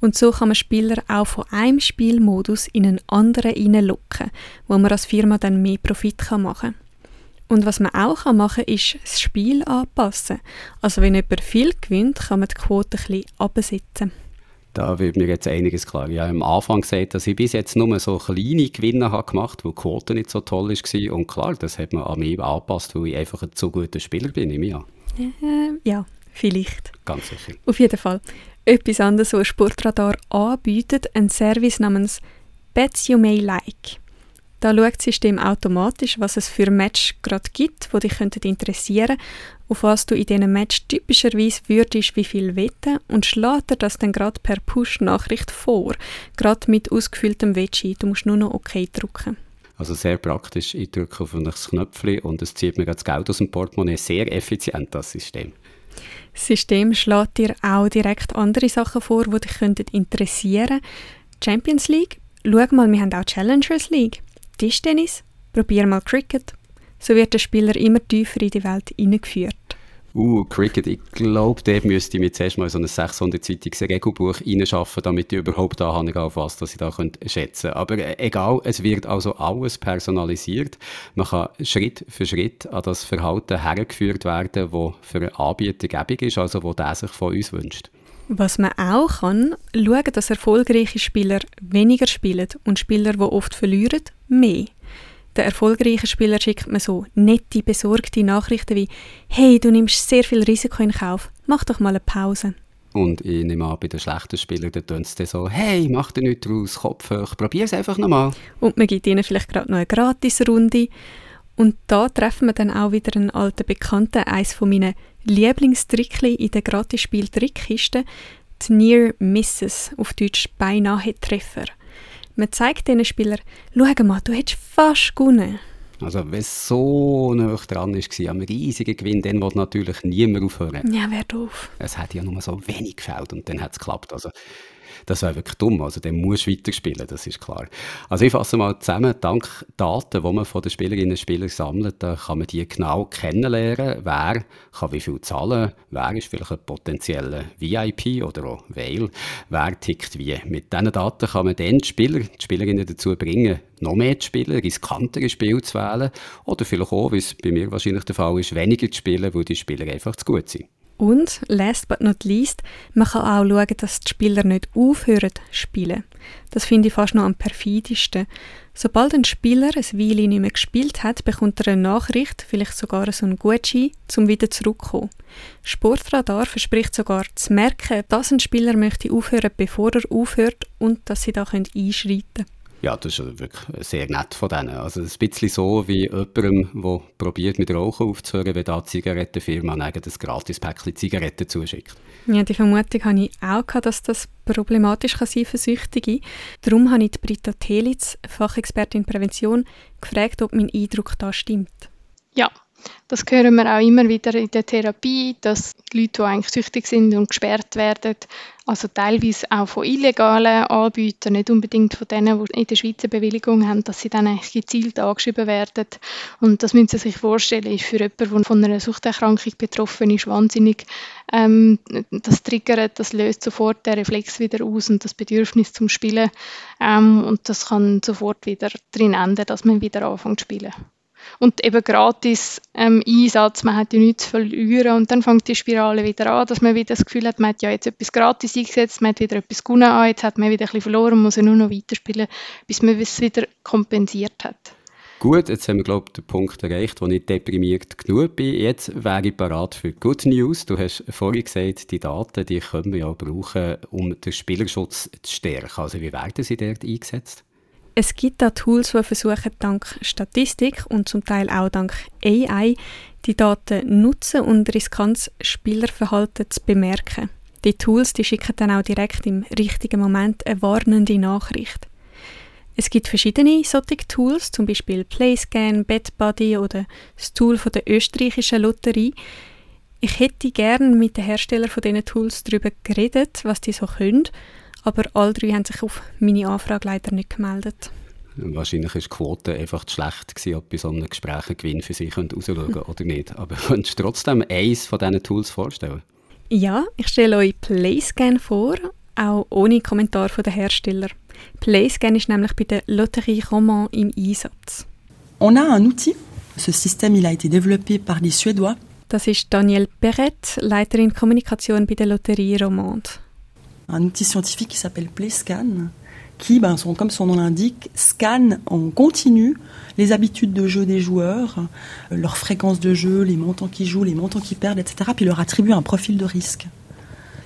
[SPEAKER 3] Und so kann man Spieler auch von einem Spielmodus in einen anderen hineinlocken, wo man als Firma dann mehr Profit machen kann. Und was man auch machen kann, ist das Spiel anpassen. Also wenn jemand viel gewinnt, kann man die Quote ein bisschen absetzen.
[SPEAKER 2] Da wird mir jetzt einiges klar. Ich habe am Anfang gesagt, dass ich bis jetzt nur so kleine Gewinne habe gemacht habe, wo die Quote nicht so toll war. Und klar, das hat man an mich angepasst, weil ich einfach ein zu guter Spieler bin, nehme ich an.
[SPEAKER 3] Äh, ja, vielleicht.
[SPEAKER 2] Ganz sicher.
[SPEAKER 3] Auf jeden Fall. Etwas anderes, was Sportradar anbietet, ein Service namens Bets You May Like. Da schaut das System automatisch, was es für Match gerade gibt, die dich interessieren könnten, auf was du in diesem Match typischerweise würdest, wie viel wetten und schlägt dir das dann gerade per Push-Nachricht vor, gerade mit ausgefülltem Wettschein. Du musst nur noch OK drücken.
[SPEAKER 2] Also sehr praktisch, ich drücke auf ein Knöpfchen und es zieht mir das Geld aus dem Portemonnaie. Sehr effizient, das System.
[SPEAKER 3] Das System schlägt dir auch direkt andere Sachen vor, die dich interessieren könnten. Champions League, schau mal, wir haben auch Challengers League. Tischtennis, probier mal Cricket. So wird der Spieler immer tiefer in die Welt hineingeführt.
[SPEAKER 2] Uh, Cricket, ich glaube, dort müsste ich mir zuerst mal so ein 600-seitiges Regelbuch reinschaffen, damit ich überhaupt da habe, auf was dass ich da schätzen könnte. Aber äh, egal, es wird also alles personalisiert. Man kann Schritt für Schritt an das Verhalten hergeführt werden, das für einen Anbieter gäbig ist, also wo der sich von uns wünscht.
[SPEAKER 3] Was man auch kann, schauen, dass erfolgreiche Spieler weniger spielen und Spieler, die oft verlieren, mehr. Den erfolgreichen Spieler schickt man so nette, besorgte Nachrichten wie «Hey, du nimmst sehr viel Risiko in Kauf, mach doch mal eine Pause».
[SPEAKER 2] Und ich nehme an, bei den schlechten Spielern, da tun sie so «Hey, mach dir nichts draus, Kopf hoch, es einfach nochmal».
[SPEAKER 3] Und man gibt ihnen vielleicht gerade noch eine Gratisrunde. Und da treffen wir dann auch wieder einen alten Bekannten, eines von meinen Lieblingstrickli in der Gratisspiel-Trickkiste, die Near Misses, auf Deutsch beinahe Treffer. Man zeigt diesen Spielern, schau mal, du hättest fast gewonnen.
[SPEAKER 2] Also wenn es so nah dran war, am riesigen Gewinn, dann will natürlich niemand aufhören.
[SPEAKER 3] Ja, wer doof.
[SPEAKER 2] Es hat ja nur so wenig gefällt und dann hat es geklappt. Also das wäre wirklich dumm. Also dann musst du weiterspielen, das ist klar. Also ich fasse mal zusammen, dank Daten, die man von den Spielerinnen und Spielern sammelt, kann man die genau kennenlernen, wer kann wie viel zahlen, wer ist vielleicht ein potenzieller VIP oder auch Whale, wer tickt wie. Mit diesen Daten kann man dann die Spieler, die Spielerinnen dazu bringen, noch mehr zu spielen, riskantere Spiele zu wählen oder vielleicht auch, wie es bei mir wahrscheinlich der Fall ist, weniger zu spielen, weil die Spieler einfach zu gut sind.
[SPEAKER 3] Und, last but not least, man kann auch schauen, dass die Spieler nicht aufhören zu spielen. Das finde ich fast noch am perfidesten. Sobald ein Spieler ein Weile nicht mehr gespielt hat, bekommt er eine Nachricht, vielleicht sogar so einen Gutschein, um wieder zurückzukommen. Sportradar verspricht sogar zu merken, dass ein Spieler möchte aufhören, bevor er aufhört und dass sie da einschreiten können.
[SPEAKER 2] Ja, das ist wirklich sehr nett von denen. Also ein bisschen so wie jemandem, der probiert mit Rauchen aufzuhören, wenn da die Zigarettenfirma ein gratis Päckchen Zigaretten zuschickt.
[SPEAKER 3] Ja, die Vermutung habe ich auch gehabt, dass das problematisch kann sein für Süchtige. Darum habe ich die Britta Telitz, Fachexpertin Prävention, gefragt, ob mein Eindruck da stimmt.
[SPEAKER 4] Ja, das hören wir auch immer wieder in der Therapie, dass die Leute, die eigentlich süchtig sind und gesperrt werden, also teilweise auch von illegalen Anbietern, nicht unbedingt von denen, die in der Schweiz eine Bewilligung haben, dass sie dann eigentlich gezielt angeschrieben werden. Und das müssen Sie sich vorstellen, ist für jemanden, der von einer Suchterkrankung betroffen ist, wahnsinnig. Ähm, das triggert, das löst sofort den Reflex wieder aus und das Bedürfnis zum Spielen. Ähm, und das kann sofort wieder drin enden, dass man wieder anfängt zu spielen und eben gratis ähm, Einsatz, man hat ja nichts zu verlieren und dann fängt die Spirale wieder an, dass man wieder das Gefühl hat, man hat ja jetzt etwas gratis eingesetzt, man hat wieder etwas gewonnen, ah, jetzt hat man wieder ein bisschen verloren, muss ja nur noch weiterspielen, bis man es wieder kompensiert hat.
[SPEAKER 2] Gut, jetzt haben wir, glaube ich, den Punkt erreicht, wo ich deprimiert genug bin. Jetzt wäre ich parat für Good News. Du hast vorhin gesagt, die Daten, die können wir ja brauchen, um den Spielerschutz zu stärken. Also wie werden sie dort eingesetzt?
[SPEAKER 3] Es gibt da Tools, die versuchen, dank Statistik und zum Teil auch dank AI die Daten nutzen und riskantes Spielerverhalten zu bemerken. Die Tools die schicken dann auch direkt im richtigen Moment eine warnende Nachricht. Es gibt verschiedene solche Tools, zum Beispiel Playscan, BetBuddy oder das Tool von der österreichischen Lotterie. Ich hätte gerne mit den Herstellern von diesen Tools darüber geredet, was die so können, aber alle drei haben sich auf meine Anfrage leider nicht gemeldet.
[SPEAKER 2] Wahrscheinlich war die Quote einfach zu schlecht, gewesen, ob bei so einem Gespräch ein Gewinn für sie herausschauen hm. [laughs] oder nicht. Aber könntest du trotzdem eines von diesen Tools vorstellen?
[SPEAKER 3] Ja, ich stelle euch PlayScan vor, auch ohne Kommentar von den Hersteller. PlayScan ist nämlich bei der Loterie Roman im Einsatz.
[SPEAKER 5] On a un outil. Ce système il a été développé par des Suédois.
[SPEAKER 3] Das ist Danielle Perret, Leiterin Kommunikation bei der Lotterie Romande.
[SPEAKER 5] Un outil scientifique qui s'appelle PlayScan, qui, ben, comme son nom l'indique, scannent en continu les habitudes de jeu des joueurs, leur fréquence de jeu, les montants qu'ils jouent, les montants qu'ils perdent, etc. Puis leur attribue un profil de risque.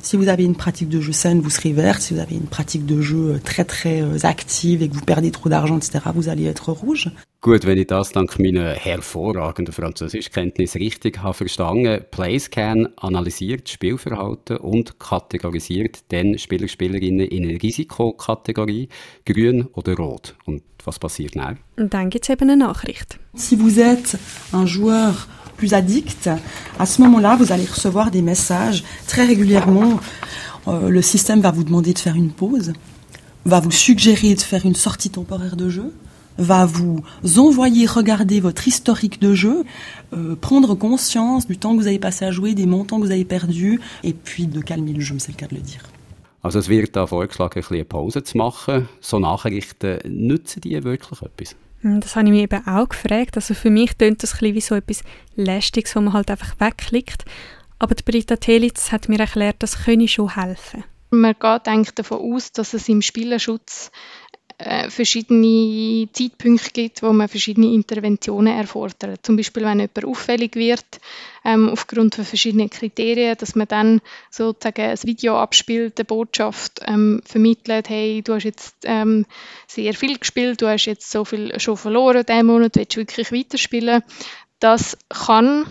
[SPEAKER 5] Si vous avez une pratique de jeu saine, vous serez verte. Si vous avez une pratique de jeu très très euh, active et que vous perdez trop d'argent, etc., vous allez être rouge.
[SPEAKER 2] Gut, wenn ich das dank meiner hervorragenden Französischkenntnis richtig habe verstanden, PlayScan analysiert Spielverhalten und kategorisiert dann Spieler, Spielerinnen in eine Risikokategorie, grün oder rot. Und was passiert dann?
[SPEAKER 3] Und dann gibt es eben eine Nachricht.
[SPEAKER 5] Si vous êtes un joueur plus addict, à ce moment-là, vous allez recevoir des messages très régulièrement. Euh, le système va vous demander de faire une pause, va vous suggérer de faire une sortie temporaire de jeu, va vous envoyer regarder votre historique de jeu, euh, prendre conscience du temps que vous avez passé à jouer, des montants que vous avez perdus, et puis de calmer le jeu, c'est le cas de le dire.
[SPEAKER 2] Also es wird da vorgeschlagen, ein bisschen Pause zu machen. So Nachrichten, nützen die wirklich etwas?
[SPEAKER 3] Hm, das habe ich mich eben auch gefragt. Also für mich klingt das ein wie so etwas Lästiges, wo man halt einfach wegklickt. Aber die Britta Telitz hat mir erklärt, das könne schon helfen.
[SPEAKER 4] Man geht eigentlich davon aus, dass es im Spielerschutz äh, verschiedene Zeitpunkte gibt, wo man verschiedene Interventionen erfordert. Zum Beispiel, wenn jemand auffällig wird, ähm, aufgrund von verschiedenen Kriterien, dass man dann sozusagen ein Video abspielt, eine Botschaft ähm, vermittelt, hey, du hast jetzt ähm, sehr viel gespielt, du hast jetzt so viel schon verloren diesen Monat, willst du wirklich weiterspielen? Das kann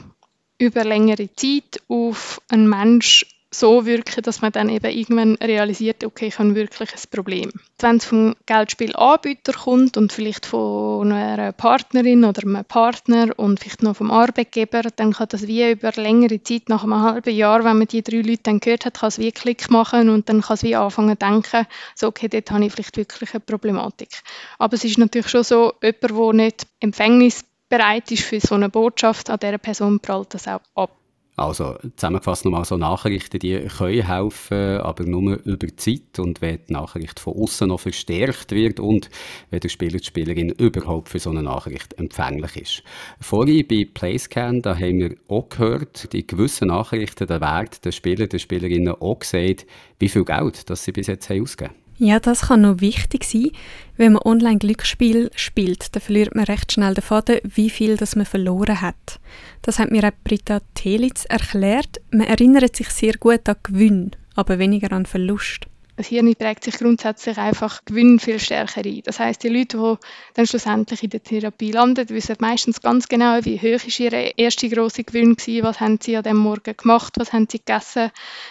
[SPEAKER 4] über längere Zeit auf einen Menschen so wirken, dass man dann eben irgendwann realisiert, okay, ich habe wirklich ein Problem. Wenn es vom Geldspielanbieter kommt und vielleicht von einer Partnerin oder einem Partner und vielleicht noch vom Arbeitgeber, dann kann das wie über längere Zeit, nach einem halben Jahr, wenn man die drei Leute dann gehört hat, kann es wie Klick machen und dann kann es wie anfangen zu denken, so, okay, dort habe ich vielleicht wirklich eine Problematik. Aber es ist natürlich schon so, jemand, der nicht empfängnisbereit ist für so eine Botschaft, an dieser Person prallt das auch ab.
[SPEAKER 2] Also zusammengefasst nochmal so Nachrichten, die können helfen, aber nur über die Zeit und wenn die Nachricht von außen noch verstärkt wird und wenn der Spieler, die Spielerin überhaupt für so eine Nachricht empfänglich ist. Vorhin bei PlayScan, da haben wir auch gehört, in gewissen Nachrichten, da wird der Spieler, der Spielerinnen auch gesagt, wie viel Geld das sie bis jetzt haben ausgegeben
[SPEAKER 3] ja, das kann noch wichtig sein. Wenn man online Glücksspiel spielt, dann verliert man recht schnell den Faden, wie viel das man verloren hat. Das hat mir auch Britta Telitz erklärt. Man erinnert sich sehr gut an Gewinn, aber weniger an Verlust
[SPEAKER 4] das Hirn prägt sich grundsätzlich einfach Gewinn viel stärker ein. Das heißt, die Leute, die dann schlussendlich in der Therapie landen, wissen meistens ganz genau, wie hoch ist ihr erster große Gewinn war, was haben sie an dem Morgen gemacht, was haben sie gegessen,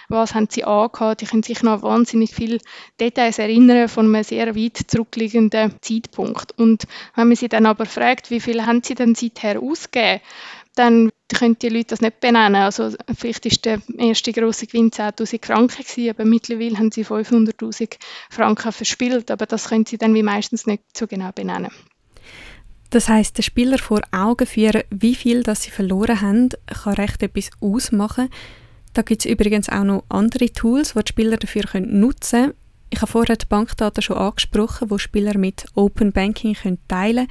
[SPEAKER 4] was haben sie angehabt. Die können sich noch wahnsinnig viele Details erinnern von einem sehr weit zurückliegenden Zeitpunkt. Und wenn man sie dann aber fragt, wie viel haben sie denn seither ausgegeben, dann können die Leute das nicht benennen. Also vielleicht ist der erste große Gewinn 10'000 Franken gewesen, aber mittlerweile haben sie 500'000 Franken verspielt, aber das können sie dann wie meistens nicht so genau benennen.
[SPEAKER 3] Das heißt, der Spieler vor Augen führen, wie viel das sie verloren haben, kann recht etwas ausmachen. Da gibt es übrigens auch noch andere Tools, die die Spieler dafür nutzen können. Ich habe vorher die Bankdaten schon angesprochen, wo Spieler mit Open Banking teilen können.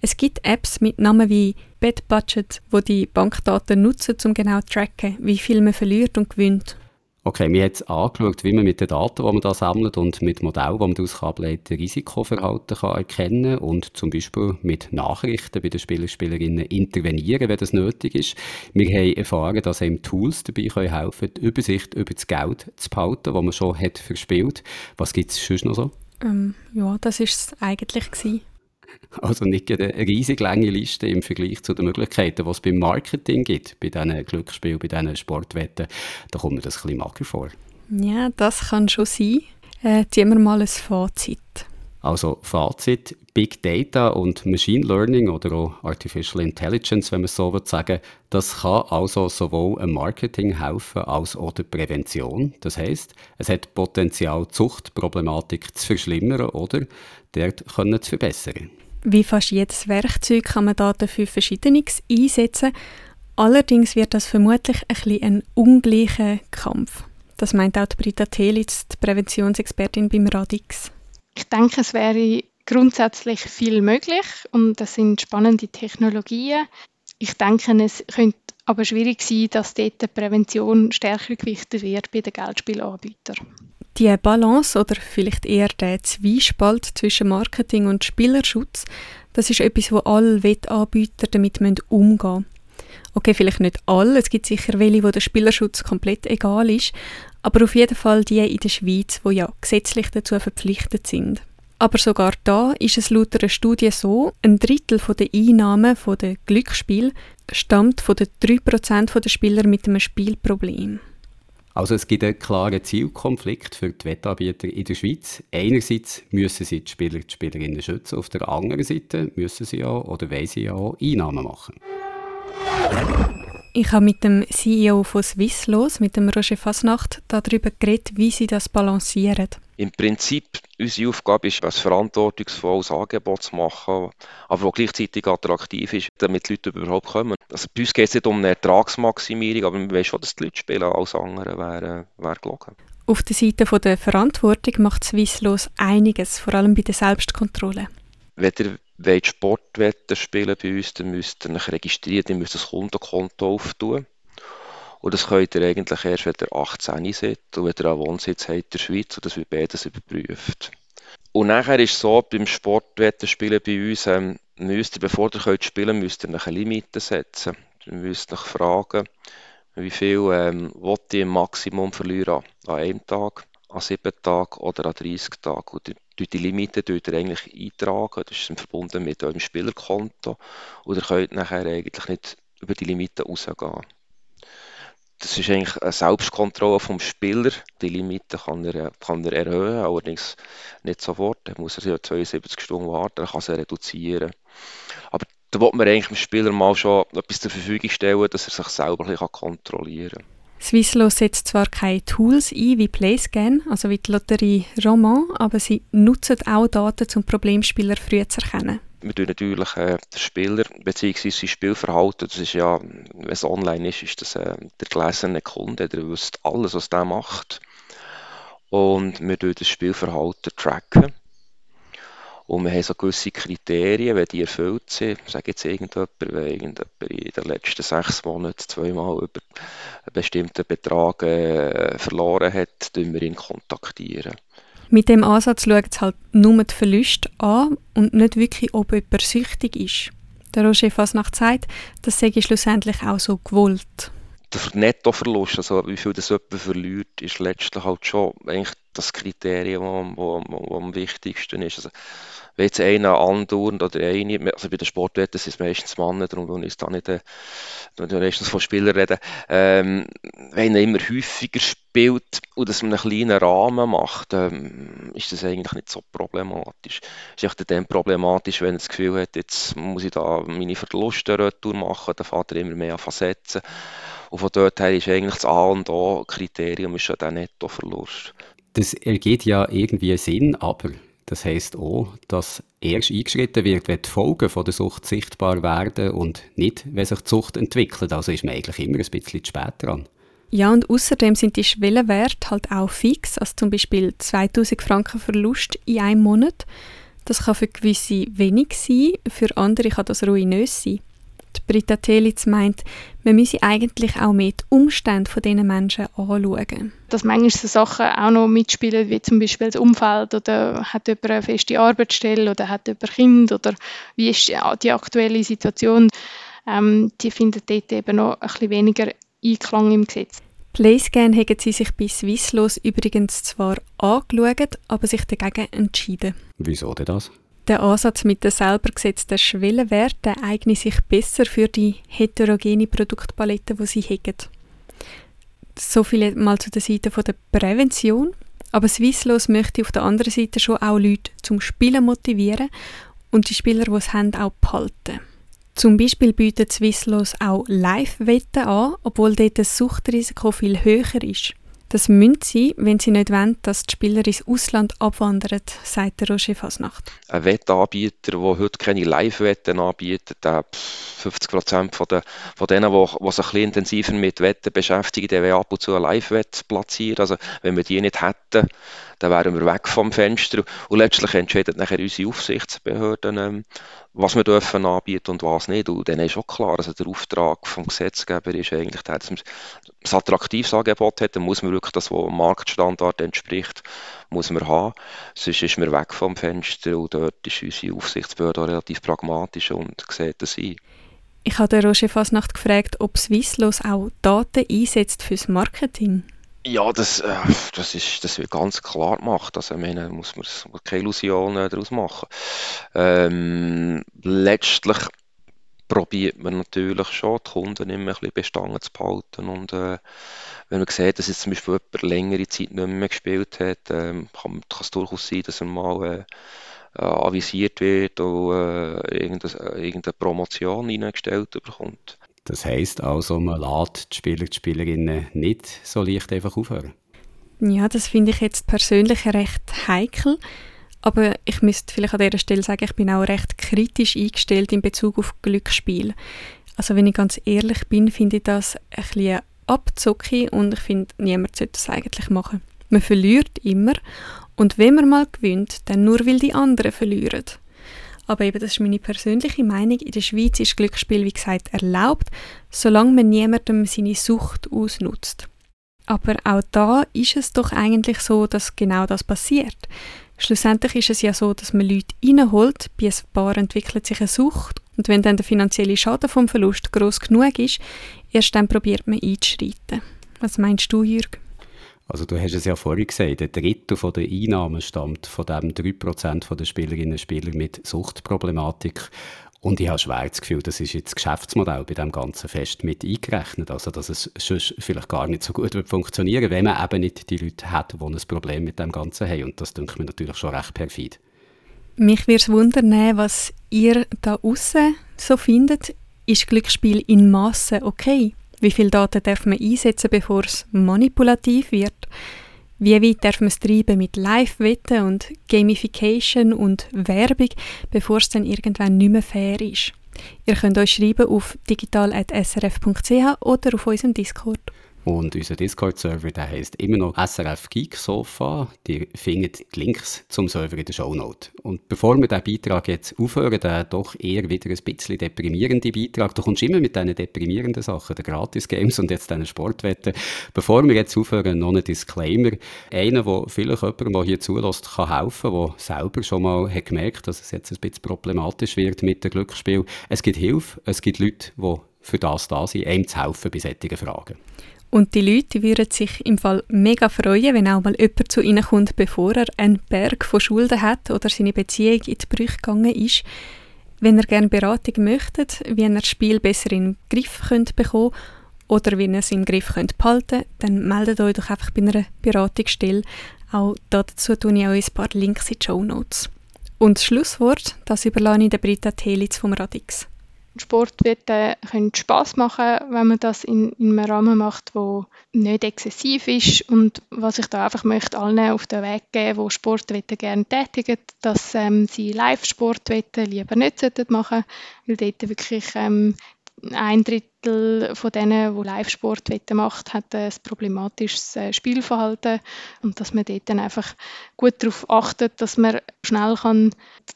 [SPEAKER 3] Es gibt Apps mit Namen wie BetBudget, wo die Bankdaten nutzen, um genau zu tracken, wie viel man verliert und gewinnt.
[SPEAKER 2] Okay, wir haben jetzt angeschaut, wie man mit den Daten, die man da sammelt und mit Modellen, die man daraus ableiten Risikoverhalten kann erkennen und zum Beispiel mit Nachrichten bei den Spieler Spielerinnen intervenieren, wenn das nötig ist. Wir haben erfahren, dass einem Tools dabei können helfen die Übersicht über das Geld zu behalten, das man schon hat verspielt. Was gibt es sonst noch so?
[SPEAKER 3] Ähm, ja, das war es eigentlich. Gewesen. [laughs]
[SPEAKER 2] Also nicht eine riesig lange Liste im Vergleich zu den Möglichkeiten, die es beim Marketing gibt, bei diesen Glücksspielen, bei diesen Sportwetten. Da kommt mir das ein bisschen mager vor.
[SPEAKER 3] Ja, das kann schon sein. Äh, ziehen wir mal ein Fazit.
[SPEAKER 2] Also Fazit, Big Data und Machine Learning oder auch Artificial Intelligence, wenn man so will sagen, das kann also sowohl im Marketing helfen als auch der Prävention. Das heißt, es hat Potenzial, Zuchtproblematik zu verschlimmern oder dort können zu verbessern.
[SPEAKER 3] Wie fast jedes Werkzeug kann man da dafür Verschiedenes einsetzen. Allerdings wird das vermutlich ein, bisschen ein ungleicher Kampf. Das meint auch Britta Telitz, die Präventionsexpertin beim Radix.
[SPEAKER 4] Ich denke, es wäre grundsätzlich viel möglich und das sind spannende Technologien. Ich denke, es könnte aber schwierig sein, dass dort die Prävention stärker gewichtet wird bei den Geldspielanbietern.
[SPEAKER 3] Die Balance oder vielleicht eher der Zwiespalt zwischen Marketing und Spielerschutz, das ist etwas, wo alle Wettanbieter damit umgehen müssen. Okay, vielleicht nicht alle, es gibt sicher welche, wo der Spielerschutz komplett egal ist, aber auf jeden Fall die in der Schweiz, wo ja gesetzlich dazu verpflichtet sind. Aber sogar da ist es laut einer Studie so, ein Drittel der Einnahmen den Glücksspiel stammt von den 3% der Spieler mit einem Spielproblem.
[SPEAKER 2] Also es gibt einen klaren Zielkonflikt für die Wettanbieter in der Schweiz. Einerseits müssen sie die Spieler und Spielerinnen schützen, auf der anderen Seite müssen sie ja oder wollen sie ja auch Einnahmen machen.
[SPEAKER 3] Ich habe mit dem CEO von Swisslos, mit dem Roger Fasnacht, darüber geredet, wie sie das balancieren.
[SPEAKER 6] Im Prinzip, unsere Aufgabe ist, ein verantwortungsvolles Angebot zu machen, aber das gleichzeitig attraktiv ist, damit die Leute überhaupt kommen. Also bei uns geht es nicht um eine Ertragsmaximierung, aber wir wissen schon, dass die Leute spielen, alles andere wäre, wäre gelogen.
[SPEAKER 3] Auf der Seite der Verantwortung macht Swisslos einiges, vor allem bei der Selbstkontrolle.
[SPEAKER 6] Wenn ihr wollt Sportwetten spielen bei uns, dann müsst ihr euch registrieren, ihr müsst ein Kundenkonto auftun. Und das könnt ihr eigentlich erst, wenn ihr 18 seid und wenn ihr einen Wohnsitz habt in der Schweiz und das wird beides überprüft. Und nachher ist es so, beim Sportwettenspielen bei uns, ähm, müsst ihr, bevor ihr könnt spielen müsst ihr eine Limite setzen. Ihr müsst euch fragen, wie viel ähm, ihr im Maximum verlieren an einem Tag, an sieben Tagen oder an 30 Tagen. Und die, die Limite tut ihr eigentlich eintragen, das ist verbunden mit eurem Spielerkonto und ihr könnt nachher eigentlich nicht über die Limite rausgehen das ist eigentlich eine Selbstkontrolle vom Spieler. Die Limite kann er, kann er erhöhen, allerdings nicht sofort. Er muss er ja 72 Stunden warten, er kann sie reduzieren. Aber da will man eigentlich dem Spieler mal schon etwas zur Verfügung stellen, dass er sich selber ein bisschen kontrollieren kann.
[SPEAKER 3] Swisslo setzt zwar keine Tools ein wie PlayScan, also wie die Lotterie Roman, aber sie nutzen auch Daten, um Problemspieler früh zu erkennen
[SPEAKER 6] wir tun natürlich äh, den Spieler bzw. sein Spielverhalten, das ist ja, wenn es online ist, ist das äh, der gelesene Kunde, der wüsste alles, was der macht. Und wir tun das Spielverhalten tracken. Und wir haben so gewisse Kriterien, wenn die erfüllt sind. Sage jetzt irgendjemand, wenn irgendjemand in den letzten sechs Monaten zweimal über einen bestimmten Betrag äh, verloren hat, tun wir ihn kontaktieren.
[SPEAKER 3] Mit dem Ansatz schaut es halt nur die Verluste an und nicht wirklich, ob jemand süchtig ist. Der Roger Fasnacht sagt, das sei schlussendlich auch so gewollt.
[SPEAKER 6] Der Nettoverlust, also wie viel das jemand verliert, ist letztlich halt schon eigentlich das Kriterium, das am wichtigsten ist. Also, wenn jetzt einer andauernd oder eine, also bei den Sportwetten sind es meistens Männer, darum will ich da nicht, äh, meistens von Spielern reden, ähm, wenn er immer häufiger spielt und das in einem kleinen Rahmen macht, ähm, ist das eigentlich nicht so problematisch. Es ist auch dann problematisch, wenn er das Gefühl hat, jetzt muss ich da meine Verluste retour machen, dann fährt er immer mehr an setzen. Und von dort her ist eigentlich das A und O Kriterium ist schon der Nettoverlust.
[SPEAKER 2] Das ergeht ja irgendwie Sinn, aber das heißt auch, dass erst eingeschritten wird, wenn die Folgen von der Sucht sichtbar werden und nicht, wenn sich die Sucht entwickelt. Also ist man eigentlich immer ein bisschen spät dran.
[SPEAKER 3] Ja, und außerdem sind die Schwellenwerte halt auch fix, also zum Beispiel 2000 Franken Verlust in einem Monat. Das kann für gewisse wenig sein, für andere kann das ruinös sein. Die Britta Telitz meint, man müsse eigentlich auch mehr die Umstände von diesen Menschen anschauen.
[SPEAKER 4] Dass manchmal so Sachen auch noch mitspielen, wie zum Beispiel das Umfeld oder hat jemand eine feste Arbeitsstelle oder hat jemand Kind oder wie ist die aktuelle Situation, ähm, die findet dort eben noch ein bisschen weniger Einklang im Gesetz.
[SPEAKER 3] Playscan haben sie sich bei Swisslos übrigens zwar angeschaut, aber sich dagegen entschieden.
[SPEAKER 2] Wieso denn das?
[SPEAKER 3] Der Ansatz mit den selber gesetzten Schwellenwerten eignet sich besser für die heterogene Produktpalette, die sie haben. So viel mal zu der Seite der Prävention. Aber Swisslos möchte auf der anderen Seite schon auch Leute zum Spielen motivieren und die Spieler, die es haben, auch behalten. Zum Beispiel bietet Swisslos auch Live-Wetten an, obwohl dort das Suchtrisiko viel höher ist. Das müssen sie, wenn sie nicht wollen, dass die Spieler ins Ausland abwandern, sagt der Roger Fasnacht.
[SPEAKER 6] Ein Wettanbieter, der heute keine Live-Wetten anbietet, der 50 Prozent von, den, von denen, die, die sich ein bisschen intensiver mit Wetten beschäftigen, der will ab und zu eine Live-Wette platzieren. Also wenn wir die nicht hätten, dann wären wir weg vom Fenster. Und letztlich entscheidet nachher unsere Aufsichtsbehörden, ähm, was wir dürfen anbieten und was nicht. Und dann ist auch klar, also der Auftrag vom Gesetzgeber ist eigentlich, dass man ein attraktives Angebot hat, dann muss man wirklich das, was dem Marktstandard entspricht, muss man haben. Sonst ist man weg vom Fenster und dort ist unsere Aufsichtsbehörde relativ pragmatisch und sieht das ein.
[SPEAKER 3] Ich habe Roger Fasnacht gefragt, ob Swisslos auch Daten einsetzt fürs Marketing.
[SPEAKER 6] Ja, das, äh, das, ist, das wird ganz klar gemacht. Also, ich meine, muss man keine Illusionen daraus machen. Ähm, letztlich probiert man natürlich schon, die Kunden immer ein bisschen bestangen zu behalten. Und äh, wenn man sieht, dass jetzt zum Beispiel jemand längere Zeit nicht mehr gespielt hat, ähm, kann, kann es durchaus sein, dass er mal äh, äh avisiert wird und äh, irgendeine, irgendeine Promotion reingestellt bekommt.
[SPEAKER 2] Das heisst also, man lässt die Spieler und Spielerinnen nicht so leicht einfach aufhören.
[SPEAKER 3] Ja, das finde ich jetzt persönlich recht heikel. Aber ich müsste vielleicht an dieser Stelle sagen, ich bin auch recht kritisch eingestellt in Bezug auf Glücksspiel. Also wenn ich ganz ehrlich bin, finde ich das ein bisschen abzocke und ich finde, niemand sollte das eigentlich machen. Man verliert immer und wenn man mal gewinnt, dann nur weil die anderen verlieren. Aber eben, das ist meine persönliche Meinung. In der Schweiz ist Glücksspiel, wie gesagt, erlaubt, solange man niemandem seine Sucht ausnutzt. Aber auch da ist es doch eigentlich so, dass genau das passiert. Schlussendlich ist es ja so, dass man Leute reinholt, bei ein paar entwickelt sich eine Sucht und wenn dann der finanzielle Schaden vom Verlust groß genug ist, erst dann probiert man einzuschreiten. Was meinst du, Jürg?
[SPEAKER 2] Also du hast es ja vorhin gesagt, ein Drittel der Einnahmen stammt von dem 3% der Spielerinnen und Spieler mit Suchtproblematik. Und ich habe schwer das Gefühl, das ist jetzt das Geschäftsmodell bei dem ganzen Fest mit eingerechnet. Also, dass es sonst vielleicht gar nicht so gut wird funktionieren, wenn man eben nicht die Leute hat, die ein Problem mit dem Ganzen haben. Und das denke mir natürlich schon recht perfid.
[SPEAKER 3] Mich würde es wundern, was ihr da außen so findet. Ist Glücksspiel in Massen okay? Wie viele Daten darf man einsetzen, bevor es manipulativ wird? Wie weit darf man es treiben mit Live-Wetten und Gamification und Werbung, bevor es dann irgendwann nicht mehr fair ist? Ihr könnt euch schreiben auf digital.srf.ch oder auf unserem Discord.
[SPEAKER 2] Und unser Discord-Server, der heisst immer noch SRF Geek Sofa. Ihr findet die Links zum Server in der Shownote. Und bevor wir diesen Beitrag jetzt aufhören, der doch eher wieder ein bisschen deprimierende Beitrag, du kommst immer mit diesen deprimierenden Sachen, den Gratis-Games und jetzt diesen Sportwetten. Bevor wir jetzt aufhören, noch ein Disclaimer. Einer, der vielleicht jemandem, der hier zulässt, kann helfen, der selber schon mal hat gemerkt dass es jetzt ein bisschen problematisch wird mit dem Glücksspiel. Es gibt Hilfe, es gibt Leute, die für das da sind, einem zu helfen bei solchen Fragen.
[SPEAKER 3] Und die Leute würden sich im Fall mega freuen, wenn auch mal jemand zu ihnen kommt, bevor er einen Berg von Schulden hat oder seine Beziehung in die Brüche gegangen ist. Wenn ihr gerne Beratung möchtet, wie ihr das Spiel besser in den Griff könnt bekommen oder wie ihr es im Griff könnt behalten dann meldet euch doch einfach bei einer Beratungsstelle. Auch dazu tue ich euch ein paar Links in die Show Notes. Und das Schlusswort, das überlasse ich der Britta Telitz vom Radix.
[SPEAKER 4] Sportwetten können Spaß machen, wenn man das in, in einem Rahmen macht, wo nicht exzessiv ist. Und was ich da einfach möchte allen auf den Weg geben, wo Sportwetten gerne tätigen, dass ähm, sie Live-Sportwetten lieber nicht machen sollten, weil dort wirklich ähm, ein Drittel von denen, die Live-Sport macht, hat ein problematisches äh, Spielverhalten und dass man dort dann einfach gut darauf achtet, dass man schnell kann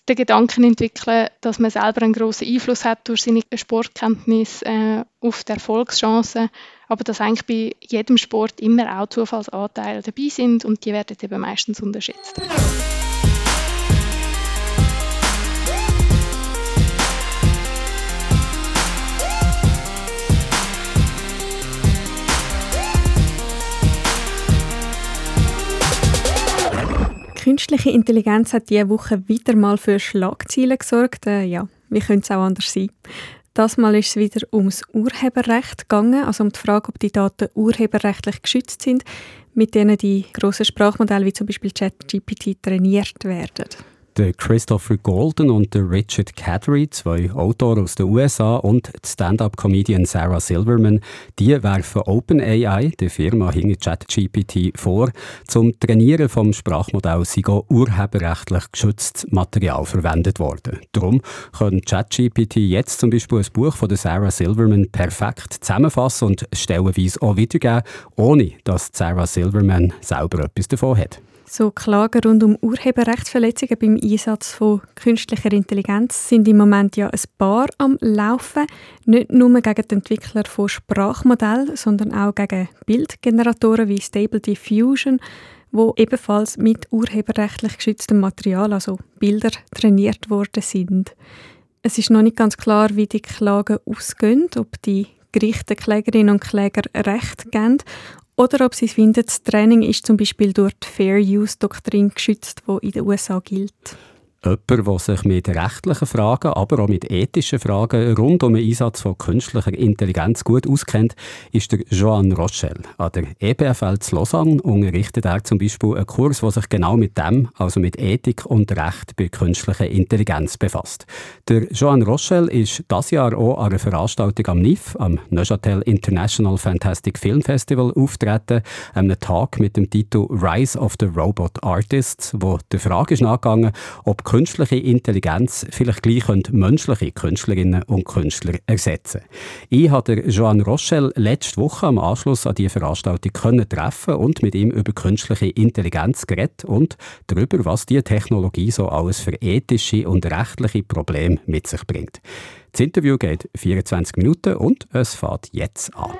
[SPEAKER 4] den Gedanken entwickeln, dass man selber einen großen Einfluss hat durch seine Sportkenntnis äh, auf die Erfolgschancen, aber dass eigentlich bei jedem Sport immer auch Zufallsanteile dabei sind und die werden eben meistens unterschätzt.
[SPEAKER 3] Künstliche Intelligenz hat diese Woche wieder mal für Schlagzeilen gesorgt. Äh, ja, wie könnte es auch anders sein? Das Mal ist es wieder ums Urheberrecht gegangen, also um die Frage, ob die Daten urheberrechtlich geschützt sind, mit denen die grossen Sprachmodelle wie zum Beispiel ChatGPT trainiert werden
[SPEAKER 2] der Christopher Golden und der Richard Cadry, zwei Autoren aus den USA und die Stand-up-Comedian Sarah Silverman, die werfen OpenAI, der Firma hinter ChatGPT, vor, zum Trainieren vom Sprachmodell sei urheberrechtlich geschütztes Material verwendet worden. Darum können ChatGPT jetzt zum Beispiel ein Buch von der Sarah Silverman perfekt zusammenfassen und stellenweise auch wiedergeben, ohne dass Sarah Silverman selber etwas davon hat.
[SPEAKER 3] So Klagen rund um Urheberrechtsverletzungen beim Einsatz von künstlicher Intelligenz sind im Moment ja ein paar am Laufen. Nicht nur gegen die Entwickler von Sprachmodellen, sondern auch gegen Bildgeneratoren wie Stable Diffusion, wo ebenfalls mit urheberrechtlich geschütztem Material, also Bilder, trainiert worden sind. Es ist noch nicht ganz klar, wie die Klagen ausgehen, ob die Gerichte Klägerinnen und Kläger Recht geben oder ob sie finden, das Training ist zum Beispiel durch die Fair Use Doktrin geschützt, die in den USA gilt.
[SPEAKER 2] Jemand, der sich mit rechtlichen Fragen, aber auch mit ethischen Fragen rund um den Einsatz von künstlicher Intelligenz gut auskennt, ist der Joan Rochelle. An der EBFL zu Lausanne unterrichtet er zum Beispiel einen Kurs, der sich genau mit dem, also mit Ethik und Recht bei künstlicher Intelligenz befasst. Der Joan Rochelle ist das Jahr auch an einer Veranstaltung am NIF, am Neuchâtel International Fantastic Film Festival, auftreten, einem Tag mit dem Titel Rise of the Robot Artists, wo der Frage ist nachgegangen, ob künstliche Intelligenz vielleicht gleich menschliche Künstlerinnen und Künstler ersetzen Ich habe Joan Rochelle letzte Woche am Anschluss an diese Veranstaltung treffen und mit ihm über künstliche Intelligenz geredet und darüber, was diese Technologie so alles für ethische und rechtliche Probleme mit sich bringt. Das Interview geht 24 Minuten und es fährt jetzt an.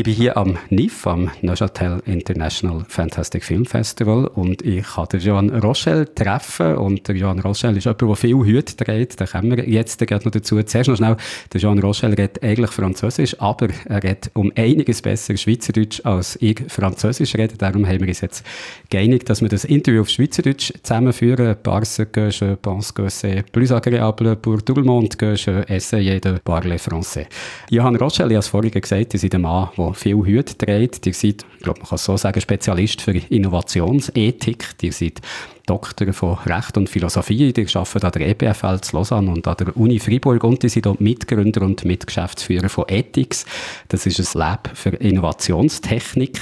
[SPEAKER 2] Ich bin hier am NIF, am Neuchâtel International Fantastic Film Festival und ich habe Joan Rochelle treffen und der Joan Rochelle ist jemand, der viel Hüte trägt, da kommen wir jetzt gerade noch dazu. Zuerst noch schnell, der Joan Rochelle redet eigentlich Französisch, aber er redet um einiges besser Schweizerdeutsch als ich Französisch rede, darum haben wir uns jetzt geeinigt, dass wir das Interview auf Schweizerdeutsch zusammenführen. Parce que je pense que c'est plus agréable pour tout le monde que je essaye de parler français. Johan Rochelle, ich habe es vorhin gesagt, ist ein Mann, der viel Hüte trägt. Ihr seid, ich glaube, man kann es so sagen, Spezialist für Innovationsethik. Ihr seid Doktor von Recht und Philosophie. Ihr arbeitet an der EBFL zu Lausanne und an der Uni Freiburg und ihr seid auch Mitgründer und Mitgeschäftsführer von Ethics. Das ist ein Lab für Innovationstechnik.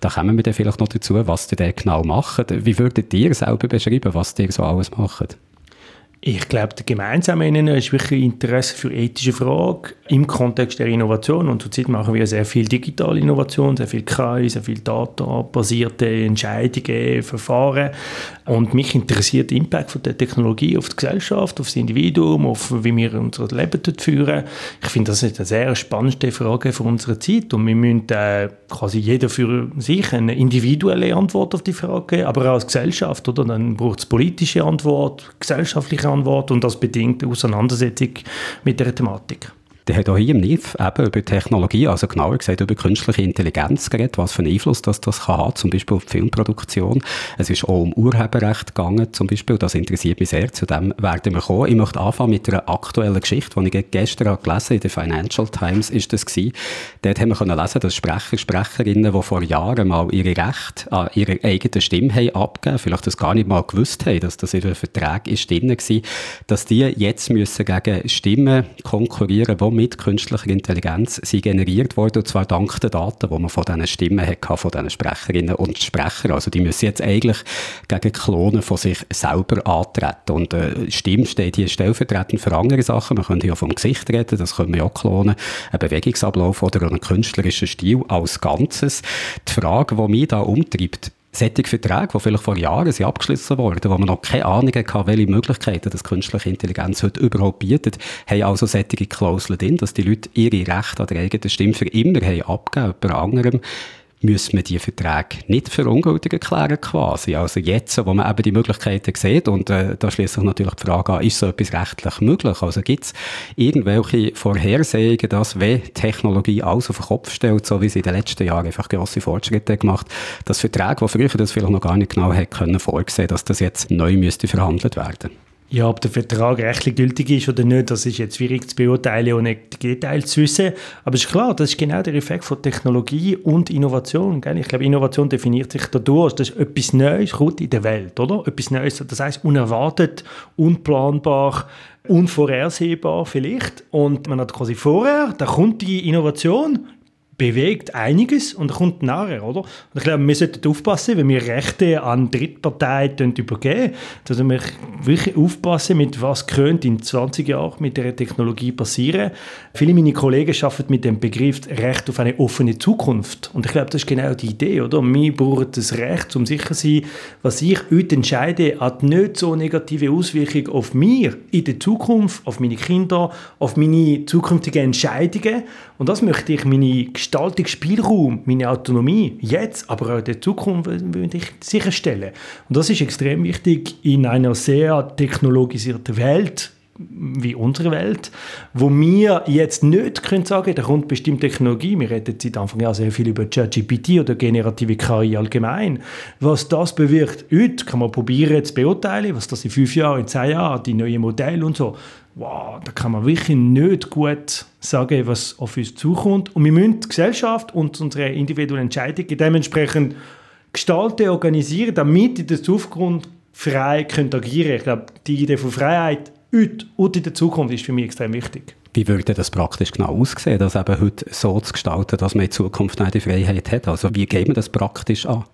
[SPEAKER 2] Da kommen wir dann vielleicht noch dazu, was ihr da genau macht. Wie würdet ihr selber beschreiben, was ihr so alles macht?
[SPEAKER 7] Ich glaube, der gemeinsame Nenner ist wirklich Interesse für ethische Fragen im Kontext der Innovation. Und zurzeit machen wir sehr viel digitale Innovation, sehr viel KI, sehr viel datenbasierte Entscheidungen, Verfahren. Und mich interessiert der Impact von der Technologie auf die Gesellschaft, auf das Individuum, auf wie wir unser Leben dort führen. Ich finde, das ist eine sehr spannende Frage für unsere Zeit. Und wir müssen äh, quasi jeder für sich eine individuelle Antwort auf die Frage geben, aber auch als Gesellschaft. Oder? Dann braucht es politische Antwort, gesellschaftliche Antwort und das bedingt eine Auseinandersetzung mit der Thematik.
[SPEAKER 2] Der hat auch hier im NIF eben über Technologie, also genauer gesagt über künstliche Intelligenz geredet, was für einen Einfluss das, das kann haben, zum Beispiel auf die Filmproduktion. Es ist auch um Urheberrecht gegangen, zum Beispiel. Das interessiert mich sehr. Zu dem werden wir kommen. Ich möchte anfangen mit einer aktuellen Geschichte, die ich gestern habe gelesen in der Financial Times ist das gewesen. Dort haben wir können lesen, dass Sprecher, Sprecherinnen, die vor Jahren mal ihre Rechte an ihrer eigenen Stimme haben abgegeben, vielleicht das gar nicht mal gewusst haben, dass das in einem Vertrag ist drin war, dass die jetzt müssen gegen Stimmen konkurrieren, die mit künstlicher Intelligenz sind generiert worden, und zwar dank der Daten, die man von diesen Stimmen hatte, von diesen Sprecherinnen und Sprechern. Also die müssen jetzt eigentlich gegen Klonen von sich selber antreten. Und äh, Stimme steht hier stellvertretend für andere Sachen. Man könnte ja vom Gesicht reden, das können wir ja klonen. Ein Bewegungsablauf oder einen künstlerischen Stil als Ganzes. Die Frage, die mich da umtreibt, solche Verträge, die vielleicht vor Jahren sind abgeschlossen wurden, wo man noch keine Ahnung hatte, welche Möglichkeiten das künstliche Intelligenz heute überhaupt bietet, haben also solche Klauseln drin, dass die Leute ihre Rechte an der eigenen Stimme für immer haben abgegeben, jemand anderem müssen wir die Verträge nicht für ungültig erklären quasi. Also jetzt, wo man eben die Möglichkeiten sieht und äh, da schließt sich natürlich die Frage an, ist so etwas rechtlich möglich? Also gibt es irgendwelche Vorhersehungen, dass wenn Technologie alles auf den Kopf stellt, so wie sie in den letzten Jahren einfach grosse Fortschritte gemacht, dass Verträge, die früher das vielleicht noch gar nicht genau hätten können vorsehen, dass das jetzt neu müsste verhandelt werden?
[SPEAKER 7] Ja, ob der Vertrag rechtlich gültig ist oder nicht, das ist jetzt schwierig zu beurteilen und nicht die Details zu wissen. Aber es ist klar, das ist genau der Effekt von Technologie und Innovation. Gell? Ich glaube, Innovation definiert sich dadurch, dass etwas Neues kommt in der Welt, oder? Etwas Neues, das heißt unerwartet, unplanbar, unvorhersehbar vielleicht. Und man hat quasi vorher, da kommt die Innovation, bewegt einiges und kommt nachher, oder? Und ich glaube, wir sollten aufpassen, wenn wir Rechte an Drittparteien übergeben, dass wir wirklich aufpassen, mit was könnte in 20 Jahren mit der Technologie passieren. Viele meiner Kollegen arbeiten mit dem Begriff Recht auf eine offene Zukunft. Und ich glaube, das ist genau die Idee, oder? Wir brauchen das Recht, um sicher zu sein, was ich heute entscheide, hat nicht so negative Auswirkungen auf mir in der Zukunft, auf meine Kinder, auf meine zukünftigen Entscheidungen. Und das möchte ich meine Gestaltungsspielraum, meine Autonomie jetzt, aber auch in der Zukunft sicherstellen. Und das ist extrem wichtig in einer sehr technologisierten Welt, wie unsere Welt, wo wir jetzt nicht können sagen, da kommt bestimmte Technologie, wir reden seit Anfang Jahr sehr viel über ChatGPT oder generative KI allgemein. Was das bewirkt heute, kann man probieren zu beurteilen, was das in fünf Jahren, in zehn Jahren, die neuen Modelle und so wow, da kann man wirklich nicht gut sagen, was auf uns zukommt. Und wir müssen die Gesellschaft und unsere individuellen Entscheidungen dementsprechend gestalten, organisieren, damit in der Zukunft frei können agieren Ich glaube, die Idee von Freiheit heute und in der Zukunft ist für mich extrem wichtig.
[SPEAKER 2] Wie würde das praktisch genau aussehen, das eben heute so zu gestalten, dass man in Zukunft auch Freiheit hat? Also wie geht man das praktisch an?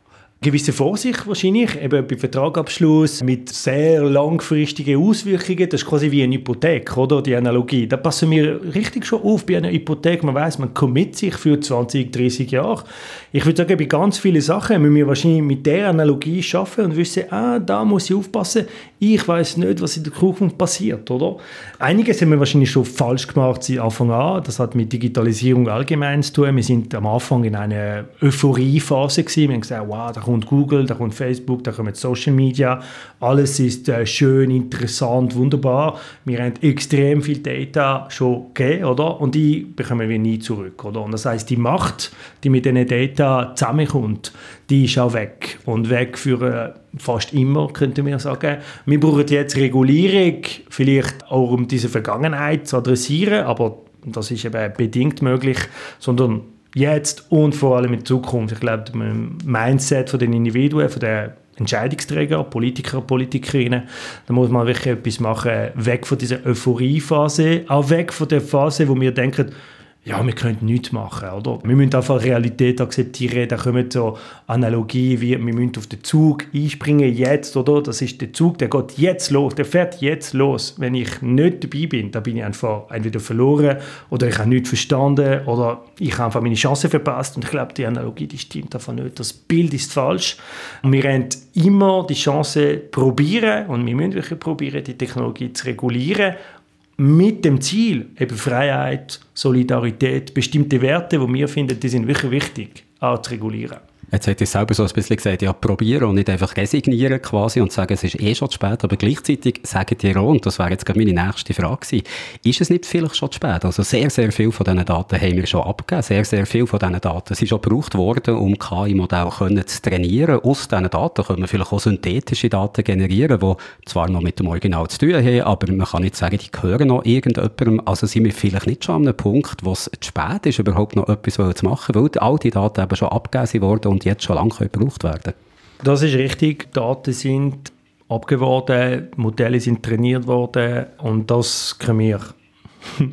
[SPEAKER 7] Gewisse Vorsicht wahrscheinlich, eben bei Vertragabschluss mit sehr langfristigen Auswirkungen, das ist quasi wie eine Hypothek, oder, die Analogie. Da passen wir richtig schon auf bei einer Hypothek, man weiß, man commit sich für 20, 30 Jahre. Ich würde sagen, bei ganz vielen Sachen müssen wir wahrscheinlich mit der Analogie schaffen und wissen, ah, da muss ich aufpassen, ich weiß nicht, was in der Zukunft passiert, oder? Einiges haben wir wahrscheinlich schon falsch gemacht seit Anfang an, das hat mit Digitalisierung allgemein zu tun. Wir sind am Anfang in einer Euphoriephase gewesen, wir haben gesagt, wow, da kommt Google, da kommt Facebook, da kommt Social Media. Alles ist äh, schön, interessant, wunderbar. Wir haben extrem viel Data schon gegeben, oder? Und die bekommen wir nie zurück, oder? Und das heißt, die Macht, die mit diesen Data zusammenkommt, die ist auch weg. Und weg für äh, fast immer, könnte man sagen. Wir brauchen jetzt Regulierung, vielleicht auch um diese Vergangenheit zu adressieren, aber das ist eben bedingt möglich, sondern jetzt und vor allem in Zukunft. Ich glaube, das Mindset den Individuen, von den Entscheidungsträger, Politiker, Politikerinnen, da muss man wirklich etwas machen, weg von dieser Euphoriephase, auch weg von der Phase, wo wir denken, ja, wir können nichts machen, oder? Wir müssen einfach Realität akzeptieren, da kommen so Analogien wie, wir müssen auf den Zug einspringen jetzt, oder? Das ist der Zug, der geht jetzt los, der fährt jetzt los. Wenn ich nicht dabei bin, dann bin ich einfach entweder verloren oder ich habe nichts verstanden oder ich habe einfach meine Chance verpasst und ich glaube, die Analogie, die stimmt einfach nicht. Das Bild ist falsch wir haben immer die Chance probieren und wir müssen wirklich probieren, die Technologie zu regulieren mit dem Ziel, eben Freiheit, Solidarität, bestimmte Werte, die wir finden, die sind wirklich wichtig, auch zu regulieren.
[SPEAKER 2] Jetzt hat ihr selber so ein bisschen gesagt, ja, probieren und nicht einfach resignieren quasi und sagen, es ist eh schon zu spät, aber gleichzeitig sagen die auch, und das wäre jetzt gerade meine nächste Frage gewesen, ist es nicht vielleicht schon zu spät? Also sehr, sehr viel von diesen Daten haben wir schon abgegeben, sehr, sehr viel von diesen Daten sind schon gebraucht worden, um KI-Modelle zu trainieren. Aus diesen Daten können wir vielleicht auch synthetische Daten generieren, die zwar noch mit dem Original zu tun haben, aber man kann nicht sagen, die gehören noch irgendjemandem. Also sind wir vielleicht nicht schon an einem Punkt, wo es zu spät ist, überhaupt noch etwas zu machen, weil all die Daten eben schon abgegeben wurden und jetzt schon lange gebraucht werden
[SPEAKER 7] Das ist richtig. Daten sind abgeworden, Modelle sind trainiert worden und das können wir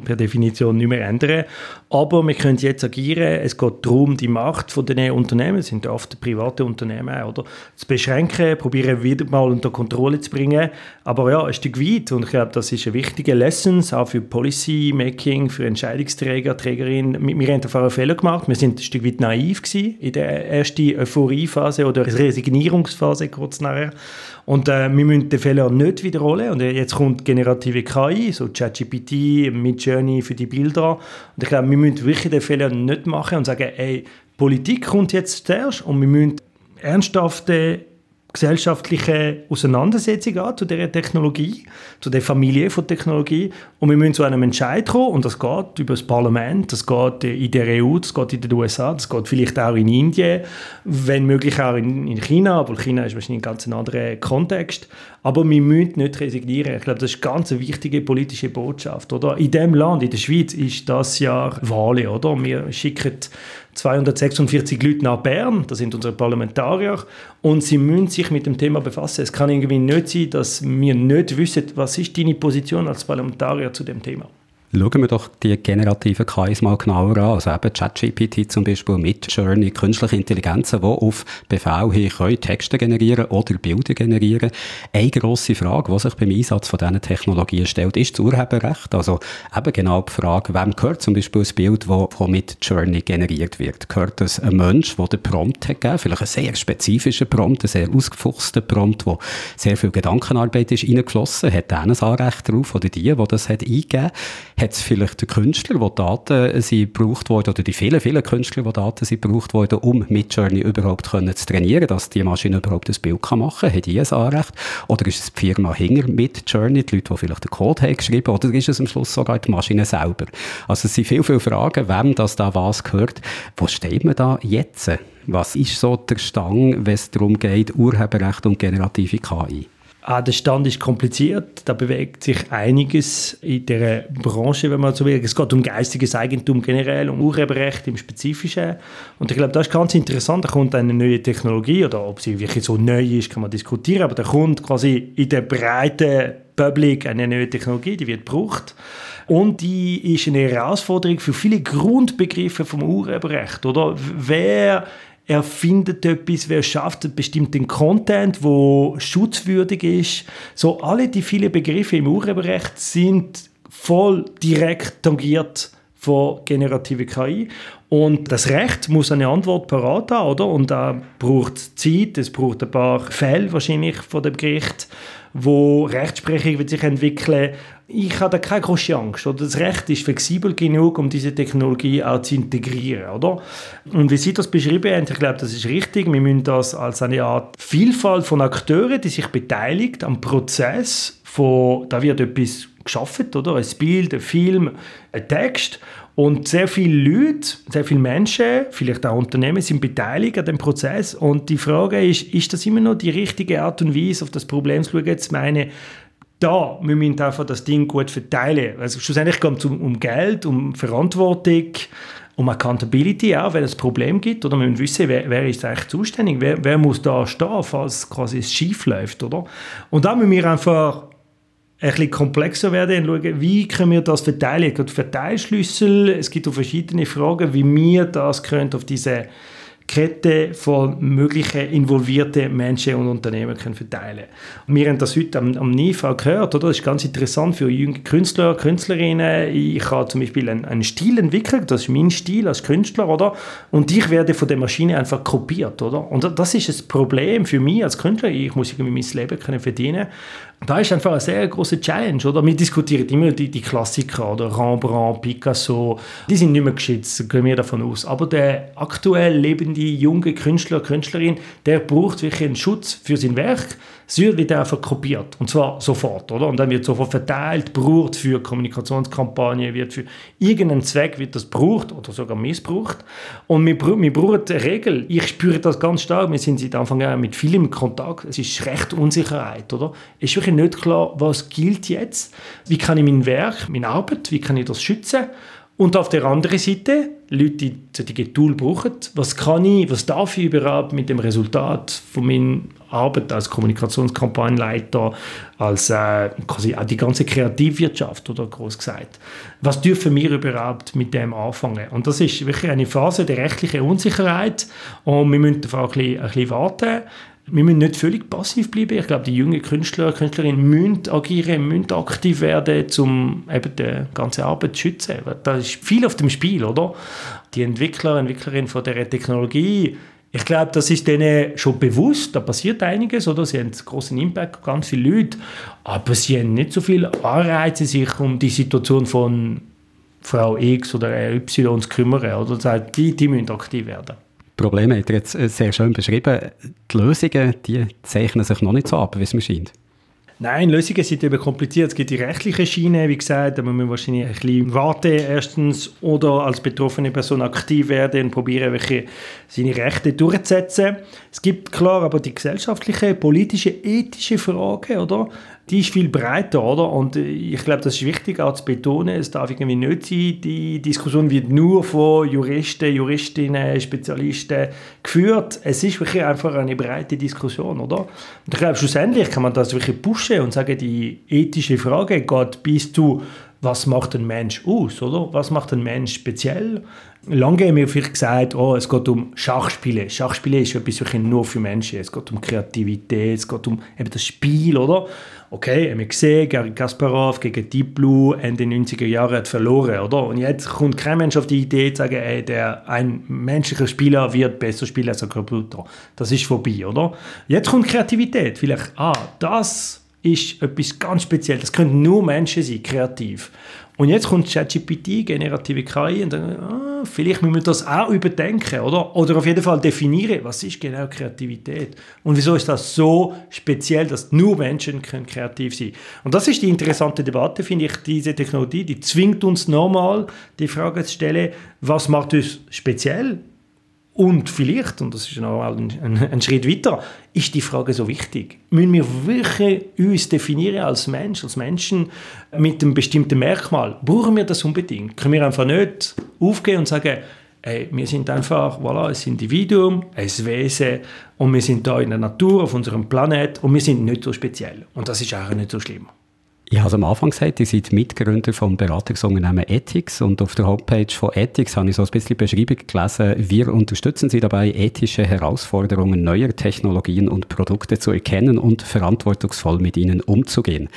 [SPEAKER 7] per Definition nicht mehr ändern. Aber wir können jetzt agieren. Es geht darum, die Macht von den Unternehmen, das sind oft private Unternehmen, oder, zu beschränken, probieren wieder mal unter Kontrolle zu bringen. Aber ja, ein Stück weit. Und ich glaube, das ist eine wichtige Lesson, auch für Policy Making, für Entscheidungsträger, Trägerinnen. Wir, wir haben einfach einen Fehler gemacht. Wir sind ein Stück weit naiv gewesen in der ersten Euphoriephase oder Resignierungsphase kurz nachher. Und äh, wir müssen den Fehler nicht wiederholen. Und jetzt kommt generative KI, so ChatGPT, Midjourney für die Bilder. Und ich glaube, wir müssen wirklich den Fehler nicht machen und sagen, ey, Politik kommt jetzt zuerst und wir müssen ernsthafte gesellschaftliche Auseinandersetzung an zu dieser Technologie, zu der Familie von Technologie. Und wir müssen zu einem Entscheid kommen, und das geht über das Parlament, das geht in der EU, das geht in den USA, das geht vielleicht auch in Indien, wenn möglich auch in, in China, aber China ist wahrscheinlich ein ganz anderer Kontext. Aber wir müssen nicht resignieren. Ich glaube, das ist eine ganz wichtige politische Botschaft. Oder? In dem Land, in der Schweiz, ist das Jahr Wahlen. Oder? Wir schicken 246 Leute nach Bern, das sind unsere Parlamentarier, und sie müssen sich mit dem Thema befassen. Es kann irgendwie nicht sein, dass wir nicht wissen, was ist deine Position als Parlamentarier zu dem Thema.
[SPEAKER 2] Schauen wir doch die generativen KIs mal genauer an. Also eben ChatGPT zum Beispiel, Midjourney, künstliche Intelligenzen, die auf Befehl hin können Texte generieren oder Bilder generieren. Eine grosse Frage, die sich beim Einsatz von diesen Technologien stellt, ist das Urheberrecht. Also eben genau die Frage, wem gehört zum Beispiel ein Bild, das von Midjourney generiert wird? Gehört es einem Mensch, der den Prompt hat gegeben, vielleicht einen sehr spezifischen Prompt, einen sehr ausgefuchsten Prompt, wo sehr viel Gedankenarbeit ist reingeflossen, hat der ein Anrecht darauf oder die, die das hat eingegeben hat es vielleicht Künstler, wo Daten sind gebraucht wurden, oder die vielen, vielen Künstler, die Daten sind gebraucht wurden, um Midjourney überhaupt können zu trainieren, dass die Maschine überhaupt ein Bild kann machen kann, hat die ein Anrecht? Oder ist es die Firma hinter Midjourney, die Leute, die vielleicht den Code haben geschrieben, oder ist es am Schluss sogar die Maschine selber? Also es sind viele, viele Fragen, wem das da was gehört. Wo steht man da jetzt? Was ist so der Stang, wenn es darum geht, Urheberrecht und generative KI?
[SPEAKER 7] Ah, der Stand ist kompliziert, da bewegt sich einiges in der Branche, wenn man so will. Es geht um geistiges Eigentum generell, um Urheberrecht im Spezifischen. Und ich glaube, das ist ganz interessant. Da kommt eine neue Technologie, oder ob sie wirklich so neu ist, kann man diskutieren, aber da kommt quasi in der breiten Public eine neue Technologie, die wird gebraucht. Und die ist eine Herausforderung für viele Grundbegriffe vom Urheberrecht, oder? Wer er findet etwas, wer schafft bestimmten Content, wo schutzwürdig ist. So alle die vielen Begriffe im Urheberrecht sind voll direkt tangiert von generative KI. Und das Recht muss eine Antwort parat haben, oder? Und da braucht Zeit, es braucht ein paar Fälle wahrscheinlich von dem Gericht, wo Rechtsprechung wird sich entwickeln ich habe da keine große Angst. Oder? Das Recht ist flexibel genug, um diese Technologie auch zu integrieren. Oder? Und wie Sie das beschrieben haben, ich glaube, das ist richtig. Wir müssen das als eine Art Vielfalt von Akteuren, die sich beteiligt am Prozess von, da wird etwas geschaffen, oder? Ein Bild, ein Film, ein Text. Und sehr viele Leute, sehr viele Menschen, vielleicht auch Unternehmen, sind beteiligt an dem Prozess. Und die Frage ist, ist das immer noch die richtige Art und Weise, auf das Problem zu schauen? Jetzt meine, da, wir müssen einfach das Ding gut verteilen. Also schlussendlich geht es um, um Geld, um Verantwortung, um Accountability auch, wenn es ein Problem gibt. Oder wir müssen wissen, wer, wer ist eigentlich zuständig, wer, wer muss da stehen, falls quasi es schief läuft. Oder? Und da müssen wir einfach ein bisschen komplexer werden und schauen, wie können wir das verteilen. Es gibt Verteilschlüssel, es gibt auch verschiedene Fragen, wie wir das können auf diese Kette von möglichen involvierten Menschen und Unternehmen können verteilen und Wir haben das heute am, am NIFA gehört, oder? Das ist ganz interessant für junge Künstler, Künstlerinnen. Ich habe zum Beispiel einen, einen Stil entwickelt, das ist mein Stil als Künstler, oder? Und ich werde von der Maschine einfach kopiert, oder? Und das ist das Problem für mich als Künstler. Ich muss irgendwie mein Leben können verdienen da ist einfach eine sehr große Challenge, oder? Wir diskutieren immer die, die Klassiker, oder Rembrandt, Picasso, die sind nicht mehr geschützt, gehen wir davon aus. Aber der aktuell lebende junge Künstler, Künstlerin, der braucht wirklich einen Schutz für sein Werk. Es wird einfach kopiert. Und zwar sofort, oder? Und dann wird sofort verteilt, braucht für Kommunikationskampagnen, wird für irgendeinen Zweck wird das braucht oder sogar missbraucht. Und wir, wir brauchen eine Regel. Ich spüre das ganz stark. Wir sind seit Anfang an mit vielem Kontakt. Es ist recht Unsicherheit, oder? Es ist wirklich nicht klar, was gilt jetzt? Wie kann ich mein Werk, meine Arbeit, wie kann ich das schützen? Und auf der anderen Seite, Leute, die solche Tool brauchen, was kann ich, was darf ich überhaupt mit dem Resultat von meinem Arbeit als Kommunikationskampagnenleiter, als äh, quasi auch die ganze Kreativwirtschaft, oder groß gesagt. Was dürfen wir überhaupt mit dem anfangen? Und das ist wirklich eine Phase der rechtlichen Unsicherheit und wir müssen einfach ein bisschen, ein bisschen warten wir müssen nicht völlig passiv bleiben. Ich glaube, die jungen Künstler, Künstlerinnen müssen agieren, müssen aktiv werden, um eben die ganze Arbeit zu schützen. Da ist viel auf dem Spiel, oder? Die Entwickler, Entwicklerinnen von der Technologie, ich glaube, das ist denen schon bewusst, da passiert einiges, oder? Sie haben einen großen Impact, ganz viele Leute, aber sie haben nicht so viel Anreize, sich um die Situation von Frau X oder Y zu kümmern, oder? Die, die müssen aktiv werden.
[SPEAKER 2] Probleme hat er jetzt äh, sehr schön beschrieben. Die Lösungen, die zeichnen sich noch nicht so ab, wie es mir scheint.
[SPEAKER 7] Nein, Lösungen sind eben kompliziert. Es gibt die rechtliche Schiene, wie gesagt, da muss man wahrscheinlich ein bisschen warten erstens oder als betroffene Person aktiv werden und probieren, welche seine Rechte durchzusetzen. Es gibt klar aber die gesellschaftliche, politische, ethische Frage, oder? Die ist viel breiter, oder? Und äh, ich glaube, das ist wichtig auch zu betonen. Es darf irgendwie nicht sein, die Diskussion wird nur von Juristen, Juristinnen, Spezialisten geführt. Es ist wirklich einfach eine breite Diskussion, oder? Und ich glaube, schlussendlich kann man das wirklich pushen und sagen, die ethische Frage geht bis zu was macht ein Mensch aus, oder? Was macht ein Mensch speziell? Lange haben wir vielleicht gesagt, oh, es geht um Schachspiele. Schachspiele ist etwas nur für Menschen. Es geht um Kreativität, es geht um eben das Spiel, oder? Okay, haben wir gesehen, Gary Kasparov gegen Deep Blue Ende 90er Jahre hat verloren, oder? Und jetzt kommt kein Mensch auf die Idee zu sagen, ey, der, ein menschlicher Spieler wird besser spielen als ein Computer. Das ist vorbei, oder? Jetzt kommt Kreativität. Vielleicht, ah, das ist etwas ganz Spezielles. Das können nur Menschen sein, kreativ. Und jetzt kommt ChatGPT, generative KI, und dann, ah, vielleicht müssen wir das auch überdenken, oder? Oder auf jeden Fall definieren, was ist genau Kreativität? Und wieso ist das so speziell, dass nur Menschen können kreativ sein Und das ist die interessante Debatte, finde ich, diese Technologie, die zwingt uns nochmal die Frage zu stellen, was macht uns speziell? Und vielleicht, und das ist noch ein, ein, ein, Schritt weiter, ist die Frage so wichtig. Müssen wir wirklich uns definieren als Mensch, als Menschen mit einem bestimmten Merkmal? Brauchen wir das unbedingt? Können wir einfach nicht aufgehen und sagen, ey, wir sind einfach voilà, ein Individuum, ein Wesen und wir sind da in der Natur, auf unserem Planet und wir sind nicht so speziell. Und das ist auch nicht so schlimm.
[SPEAKER 2] Ich habe es am Anfang gesagt, ihr seid Mitgründer vom Beratungsunternehmen Ethics und auf der Homepage von Ethics habe ich so ein bisschen Beschreibung gelesen. Wir unterstützen Sie dabei, ethische Herausforderungen neuer Technologien und Produkte zu erkennen und verantwortungsvoll mit ihnen umzugehen.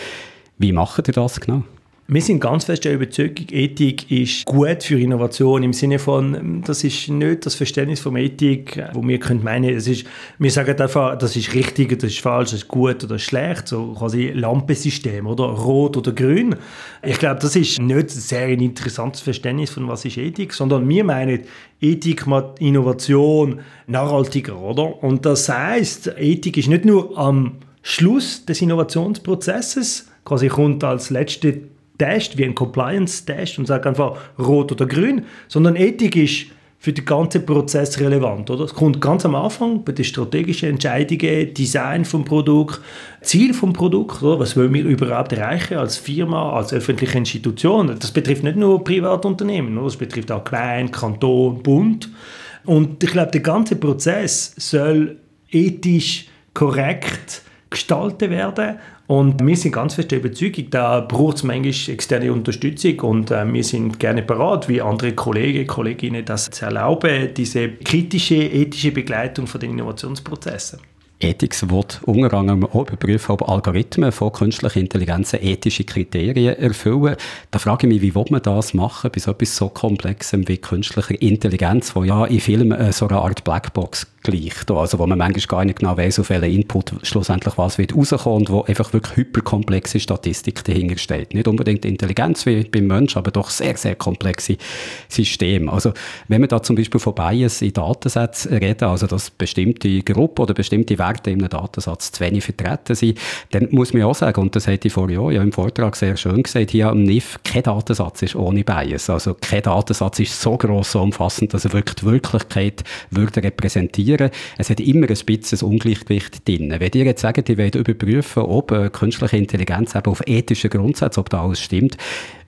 [SPEAKER 2] Wie macht ihr das genau?
[SPEAKER 7] Wir sind ganz fest der Überzeugung, Ethik ist gut für Innovation im Sinne von, das ist nicht das Verständnis von Ethik, wo wir können meinen, es ist, wir sagen einfach, das ist richtig, das ist falsch, das ist gut oder schlecht, so quasi Lampensystem oder rot oder grün. Ich glaube, das ist nicht ein sehr interessantes Verständnis von was ist Ethik, sondern wir meinen, Ethik macht Innovation nachhaltiger, oder? Und das heißt, Ethik ist nicht nur am Schluss des Innovationsprozesses, quasi kommt als letzte Test, wie ein Compliance-Test und sagt einfach rot oder grün, sondern Ethik ist für den ganzen Prozess relevant. Oder? Es kommt ganz am Anfang bei den strategischen Entscheidungen, Design vom Produkt, Ziel vom Produkt, oder? was wollen wir überhaupt erreichen als Firma, als öffentliche Institution. Das betrifft nicht nur Privatunternehmen, oder? das betrifft auch Klein, Kanton, Bund. Und ich glaube, der ganze Prozess soll ethisch korrekt gestaltet werden und wir sind ganz fest der Überzeugung, da braucht es manchmal externe Unterstützung und äh, wir sind gerne bereit, wie andere Kollegen, Kolleginnen das zu erlauben, diese kritische, ethische Begleitung von den Innovationsprozessen.
[SPEAKER 2] Ethics wird unter anderem auch überprüfen, ob Algorithmen von künstlicher Intelligenz ethische Kriterien erfüllen. Da frage ich mich, wie will man das machen bei so etwas so Komplexem wie künstlicher Intelligenz, wo ja in Filmen äh, so eine Art Blackbox gleicht, also wo man manchmal gar nicht genau weiß, auf welchen Input schlussendlich was wird rauskommen und wo einfach wirklich hyperkomplexe Statistik dahinter steht. Nicht unbedingt Intelligenz wie beim Menschen, aber doch sehr, sehr komplexe Systeme. Also wenn wir da zum Beispiel von Bias in Datensätzen reden, also dass bestimmte Gruppen oder bestimmte Werte in einem Datensatz zu wenig vertreten sind, dann muss man auch sagen, und das hätte ich vor Jahren ja im Vortrag sehr schön gesagt, hier am NIF, kein Datensatz ist ohne Bias. Also kein Datensatz ist so gross, so umfassend, dass er wirklich die Wirklichkeit würde repräsentieren diskutieren. Es hat immer ein bisschen Ungleichgewicht drin. Wenn ihr jetzt sagt, ihr wollt überprüfen, ob äh, künstliche Intelligenz eben auf ethischen Grundsätzen, ob da alles stimmt,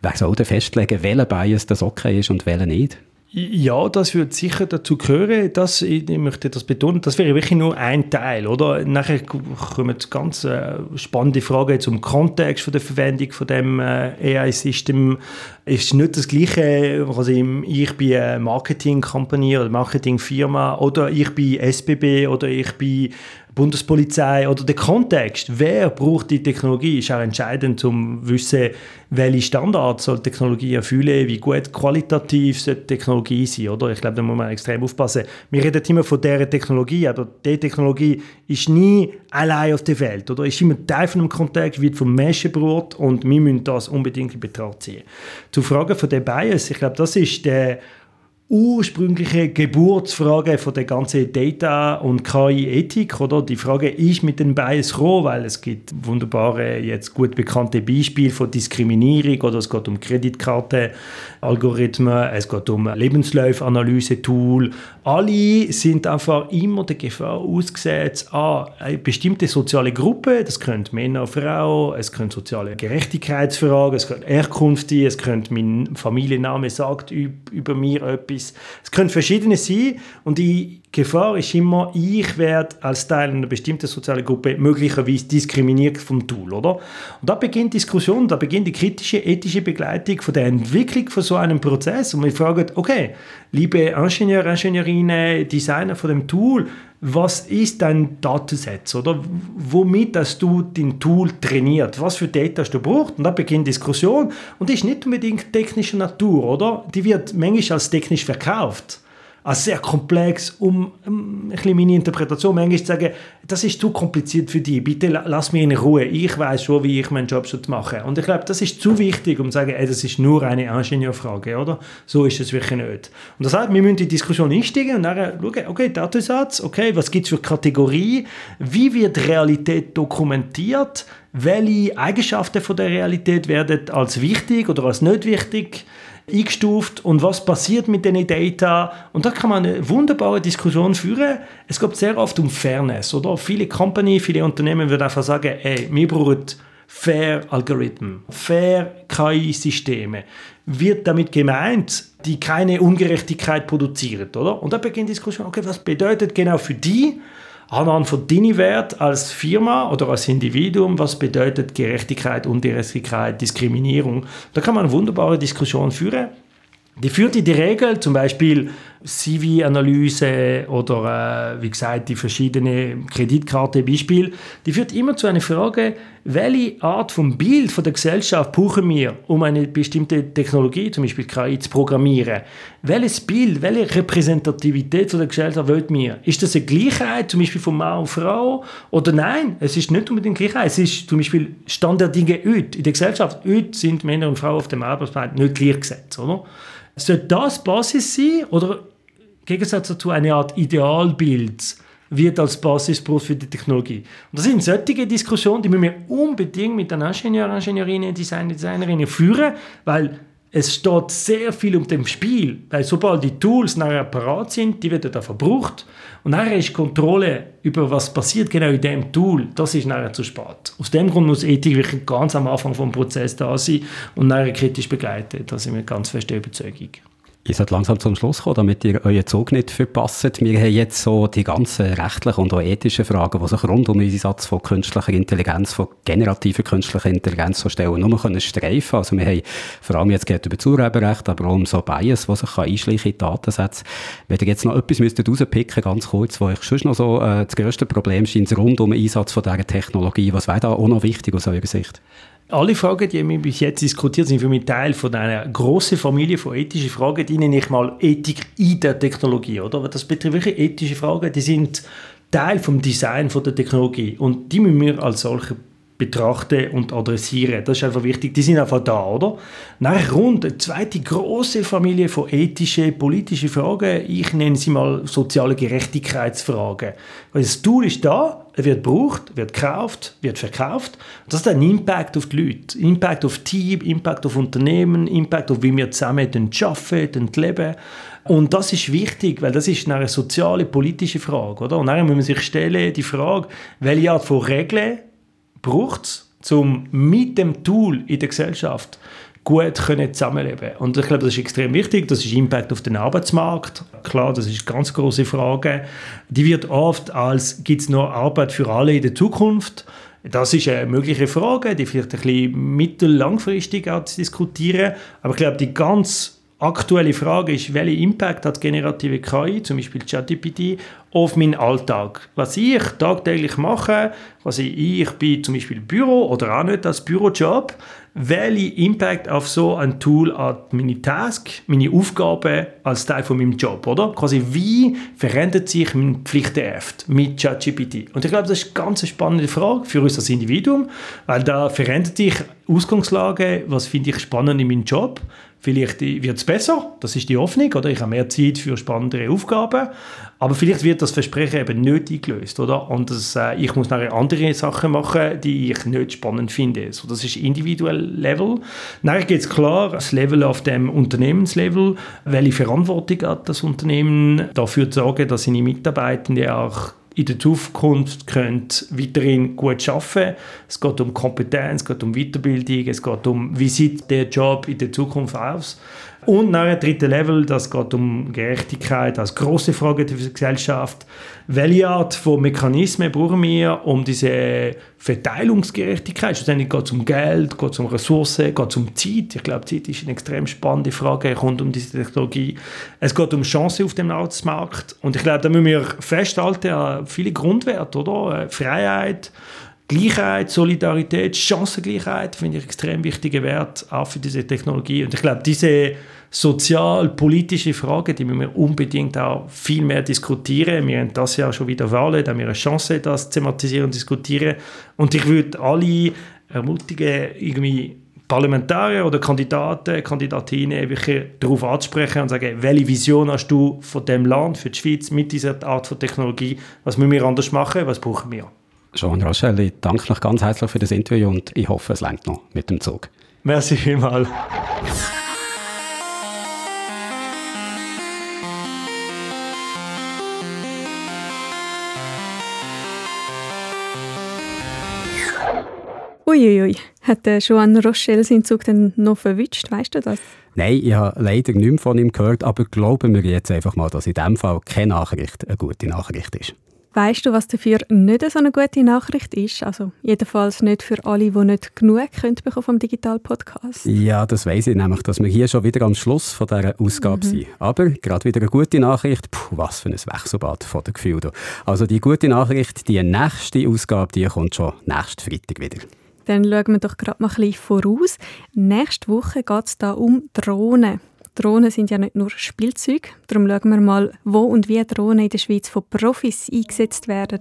[SPEAKER 2] wer soll denn festlegen, welcher Bias das okay ist und welcher nicht?
[SPEAKER 7] Ja, das würde sicher dazu gehören. Das, ich möchte das betonen. Das wäre wirklich nur ein Teil, oder? Nachher kommen ganz äh, spannende Fragen zum Kontext von der Verwendung von dem äh, AI-System. Ist nicht das Gleiche, ich, ich bin eine Marketing-Company oder Marketing-Firma oder ich bin SBB oder ich bin Bundespolizei oder der Kontext, wer braucht die Technologie, ist auch entscheidend, um zu wissen, welche Standards soll Technologie erfüllen, wie gut qualitativ soll die Technologie sein, oder? Ich glaube, da muss man extrem aufpassen. Wir reden immer von dieser Technologie, aber diese Technologie ist nie allein auf der Welt, oder? Ist immer Teil von einem Kontext, wird vom Menschen gebraucht und wir müssen das unbedingt in Betracht ziehen. Zur Frage von der Bias, ich glaube, das ist der ursprüngliche Geburtsfrage von der ganzen Data- und KI-Ethik, oder? Die Frage ist mit den Bias gekommen, weil es gibt wunderbare, jetzt gut bekannte Beispiele von Diskriminierung, oder es geht um Kreditkarte-Algorithmen, es geht um Lebenslaufanalyse-Tool. Alle sind einfach immer der Gefahr ausgesetzt, ah, eine bestimmte soziale Gruppe, das können Männer, Frauen, es können soziale Gerechtigkeitsfragen, es können Herkunft, es könnte mein Familienname sagt über mir etwas. Es können verschiedene sein und die Gefahr ist immer, ich werde als Teil einer bestimmten sozialen Gruppe möglicherweise diskriminiert vom Tool, oder? Und da beginnt Diskussion, da beginnt die kritische, ethische Begleitung von der Entwicklung von so einem Prozess und wir fragen, okay, liebe Ingenieure, Ingenieurinnen, Designer von dem Tool, was ist dein Datensatz, oder? Womit hast du dein Tool trainiert? Was für Data hast du gebraucht? Und da beginnt Diskussion und die ist nicht unbedingt technischer Natur, oder? Die wird manchmal als technisch verkauft als sehr komplex, um, ein bisschen meine Interpretation manchmal zu sagen, das ist zu kompliziert für dich, bitte lass mich in Ruhe, ich weiß schon, wie ich meinen Job machen. Und ich glaube, das ist zu wichtig, um zu sagen, ey, das ist nur eine Ingenieurfrage, oder? So ist es wirklich nicht. Und das heißt, wir müssen in die Diskussion einsteigen und dann schauen, okay, Datensatz, okay, was gibt es für Kategorie, wie wird Realität dokumentiert, welche Eigenschaften von der Realität werden als wichtig oder als nicht wichtig eingestuft und was passiert mit den Data. Und da kann man eine wunderbare Diskussion führen. Es geht sehr oft um Fairness, oder? Viele Company, viele Unternehmen würden einfach sagen, ey, wir brauchen fair Algorithmen, fair KI-Systeme. Wird damit gemeint, die keine Ungerechtigkeit produzieren, oder? Und da beginnt die Diskussion, okay, was bedeutet genau für die anhand von deinem Wert als Firma oder als Individuum, was bedeutet Gerechtigkeit, Ungerechtigkeit, Diskriminierung. Da kann man eine wunderbare Diskussion führen. Die führt in der Regel zum Beispiel CV-Analyse oder äh, wie gesagt die verschiedenen Kreditkarte-Beispiele, die führt immer zu einer Frage, welche Art von Bild von der Gesellschaft brauchen wir, um eine bestimmte Technologie, zum Beispiel KI, zu programmieren? Welches Bild, welche Repräsentativität von der Gesellschaft wollen wir? Ist das eine Gleichheit, zum Beispiel von Mann und Frau? Oder nein, es ist nicht unbedingt Gleichheit. Es ist zum Beispiel Stand der Dinge heute. In der Gesellschaft heute sind Männer und Frauen auf dem Arbeitsmarkt nicht gleichgesetzt, oder? Soll das Basis sein oder Gegensatz dazu eine Art Idealbild wird als Basisberuf für die Technologie. Und das sind solche Diskussionen, die müssen wir unbedingt mit den Ingenieuren, Ingenieurinnen, Designer, Designerinnen führen, weil es steht sehr viel um dem Spiel, weil sobald die Tools nachher parat sind, die werden da verbraucht und nachher ist Kontrolle über was passiert genau in dem Tool, das ist nachher zu spät. Aus dem Grund muss Ethik wirklich ganz am Anfang vom Prozess da sein und nachher kritisch begleiten. Da sind wir ganz fest der Überzeugung.
[SPEAKER 2] Ihr sollt langsam zum Schluss kommen, damit ihr euren Zug nicht verpasst. Wir haben jetzt so die ganzen rechtlichen und auch ethischen Fragen, die sich rund um den Einsatz von künstlicher Intelligenz, von generativer künstlicher Intelligenz so stellen, nur können streifen. Also wir haben vor allem jetzt geht über Urheberrecht, aber auch um so Bias, was sich einschleichen in Datensätze. Wenn ihr jetzt noch etwas müsstet rauspicken, ganz kurz, wo ich schon noch so äh, das grösste Problem scheint rund um den Einsatz von dieser Technologie, was wäre da auch noch wichtig aus eurer Sicht?
[SPEAKER 7] Alle Fragen, die wir bis jetzt diskutiert sind, für mich Teil von einer großen Familie von ethischen Fragen, die nenne ich mal Ethik in der Technologie, oder? Das betrifft wirklich ethische Fragen, die sind Teil vom Design von der Technologie und die müssen wir als solche betrachten und adressieren. Das ist einfach wichtig. Die sind einfach da, oder? Nach rund eine zweite große Familie von ethischen, politischen Fragen. Ich nenne sie mal soziale Gerechtigkeitsfragen. Weil das Tool ist da, er wird gebraucht, wird gekauft, wird verkauft. Das hat einen Impact auf die Leute. Impact auf Team, Impact auf Unternehmen, Impact auf wie wir zusammen arbeiten, leben. Und das ist wichtig, weil das ist eine soziale, politische Frage, oder? Und dann muss man sich stellen, die Frage, welche Art von Regeln braucht es, um mit dem Tool in der Gesellschaft gut können zusammenleben Und ich glaube, das ist extrem wichtig. Das ist Impact auf den Arbeitsmarkt. Klar, das ist eine ganz große Frage. Die wird oft als, gibt es noch Arbeit für alle in der Zukunft? Das ist eine mögliche Frage, die vielleicht ein bisschen mittel-langfristig auch zu diskutieren. Aber ich glaube, die ganz aktuelle Frage ist, welchen Impact hat generative KI, zum Beispiel ChatGPT, auf meinen Alltag? Was ich tagtäglich mache, was ich, ich bin zum Beispiel Büro oder auch nicht als Bürojob, welchen Impact auf so ein Tool hat meine Task, meine Aufgabe als Teil von meinem Job, oder? Quasi wie verändert sich mein Pflichtenheft mit ChatGPT? Und ich glaube, das ist eine ganz spannende Frage für uns als Individuum, weil da verändert sich Ausgangslage, was finde ich spannend in meinem Job, Vielleicht wird es besser, das ist die Hoffnung, oder? Ich habe mehr Zeit für spannendere Aufgaben, aber vielleicht wird das Versprechen eben nicht eingelöst, oder? Und das, äh, ich muss nachher andere Sachen machen, die ich nicht spannend finde. So, das ist individuell Level. Nachher geht es klar, das Level auf dem Unternehmenslevel, welche Verantwortung hat das Unternehmen, dafür zu sorgen, dass seine Mitarbeitenden auch in der Zukunft könnt weiterhin gut arbeiten Es geht um Kompetenz, es geht um Weiterbildung, es geht um, wie sieht der Job in der Zukunft aus. Und nach dem dritten Level, das geht um Gerechtigkeit als große Frage die Gesellschaft. Welche Art von Mechanismen brauchen wir, um diese Verteilungsgerechtigkeit, schlussendlich geht es um Geld, geht es um Ressourcen, geht es um Zeit. Ich glaube, Zeit ist eine extrem spannende Frage rund um diese Technologie. Es geht um Chancen auf dem Arbeitsmarkt. Und ich glaube, da müssen wir festhalten viele Grundwerte, oder? Freiheit, Gleichheit, Solidarität, Chancengleichheit finde ich extrem wichtige Wert auch für diese Technologie. Und ich glaube, diese sozial-politische Frage, die müssen wir unbedingt auch viel mehr diskutieren. Wir haben das ja schon wieder Wahlen, da haben wir eine Chance, das zu thematisieren und diskutieren. Und ich würde alle ermutigen, irgendwie Parlamentarier oder Kandidaten, Kandidatinnen wirklich darauf anzusprechen und sagen, welche Vision hast du von dem Land, für die Schweiz, mit dieser Art von Technologie, was müssen wir anders machen, was brauchen wir?
[SPEAKER 2] Jean Rochelle, ich danke euch ganz herzlich für das Interview und ich hoffe, es längt noch mit dem Zug.
[SPEAKER 7] Merci vielmals.
[SPEAKER 3] Uiuiui, hat der Joan Rochelle seinen Zug dann noch verwünscht, weißt du das?
[SPEAKER 2] Nein, ich habe leider nichts von ihm gehört, aber glauben wir jetzt einfach mal, dass in diesem Fall keine Nachricht eine gute Nachricht ist.
[SPEAKER 3] Weißt du, was dafür nicht so eine gute Nachricht ist? Also jedenfalls nicht für alle, die nicht genug können vom Digital Podcast.
[SPEAKER 2] Ja, das weiß ich nämlich, dass wir hier schon wieder am Schluss von dieser Ausgabe mhm. sind. Aber gerade wieder eine gute Nachricht. Puh, was für ein Wechselbad von den Gefühlen. Also die gute Nachricht, die nächste Ausgabe, die kommt schon nächsten Freitag wieder.
[SPEAKER 3] Dann schauen wir doch gerade mal ein bisschen voraus. Nächste Woche geht es da um Drohnen. Drohnen sind ja nicht nur Spielzeug. Darum schauen wir mal, wo und wie Drohnen in der Schweiz von Profis eingesetzt werden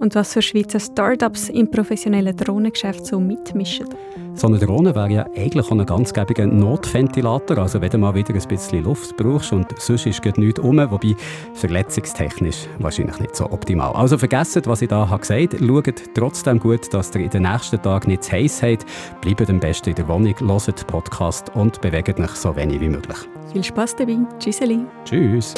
[SPEAKER 3] und was für Schweizer Startups im professionellen Drohnengeschäft so mitmischen.
[SPEAKER 2] So eine Drohne wäre ja eigentlich auch ein ganz gäbiger Notventilator, also wenn du mal wieder ein bisschen Luft brauchst und sonst ist gerade nichts um, wobei verletzungstechnisch wahrscheinlich nicht so optimal. Also vergesst, was ich da habe gesagt habe, schaut trotzdem gut, dass ihr in den nächsten Tagen nicht zu heiß habt, bleibt am besten in der Wohnung, hört den Podcast und bewegt euch so wenig wie möglich.
[SPEAKER 3] Viel Spaß dabei. Tschüsseli.
[SPEAKER 2] Tschüss.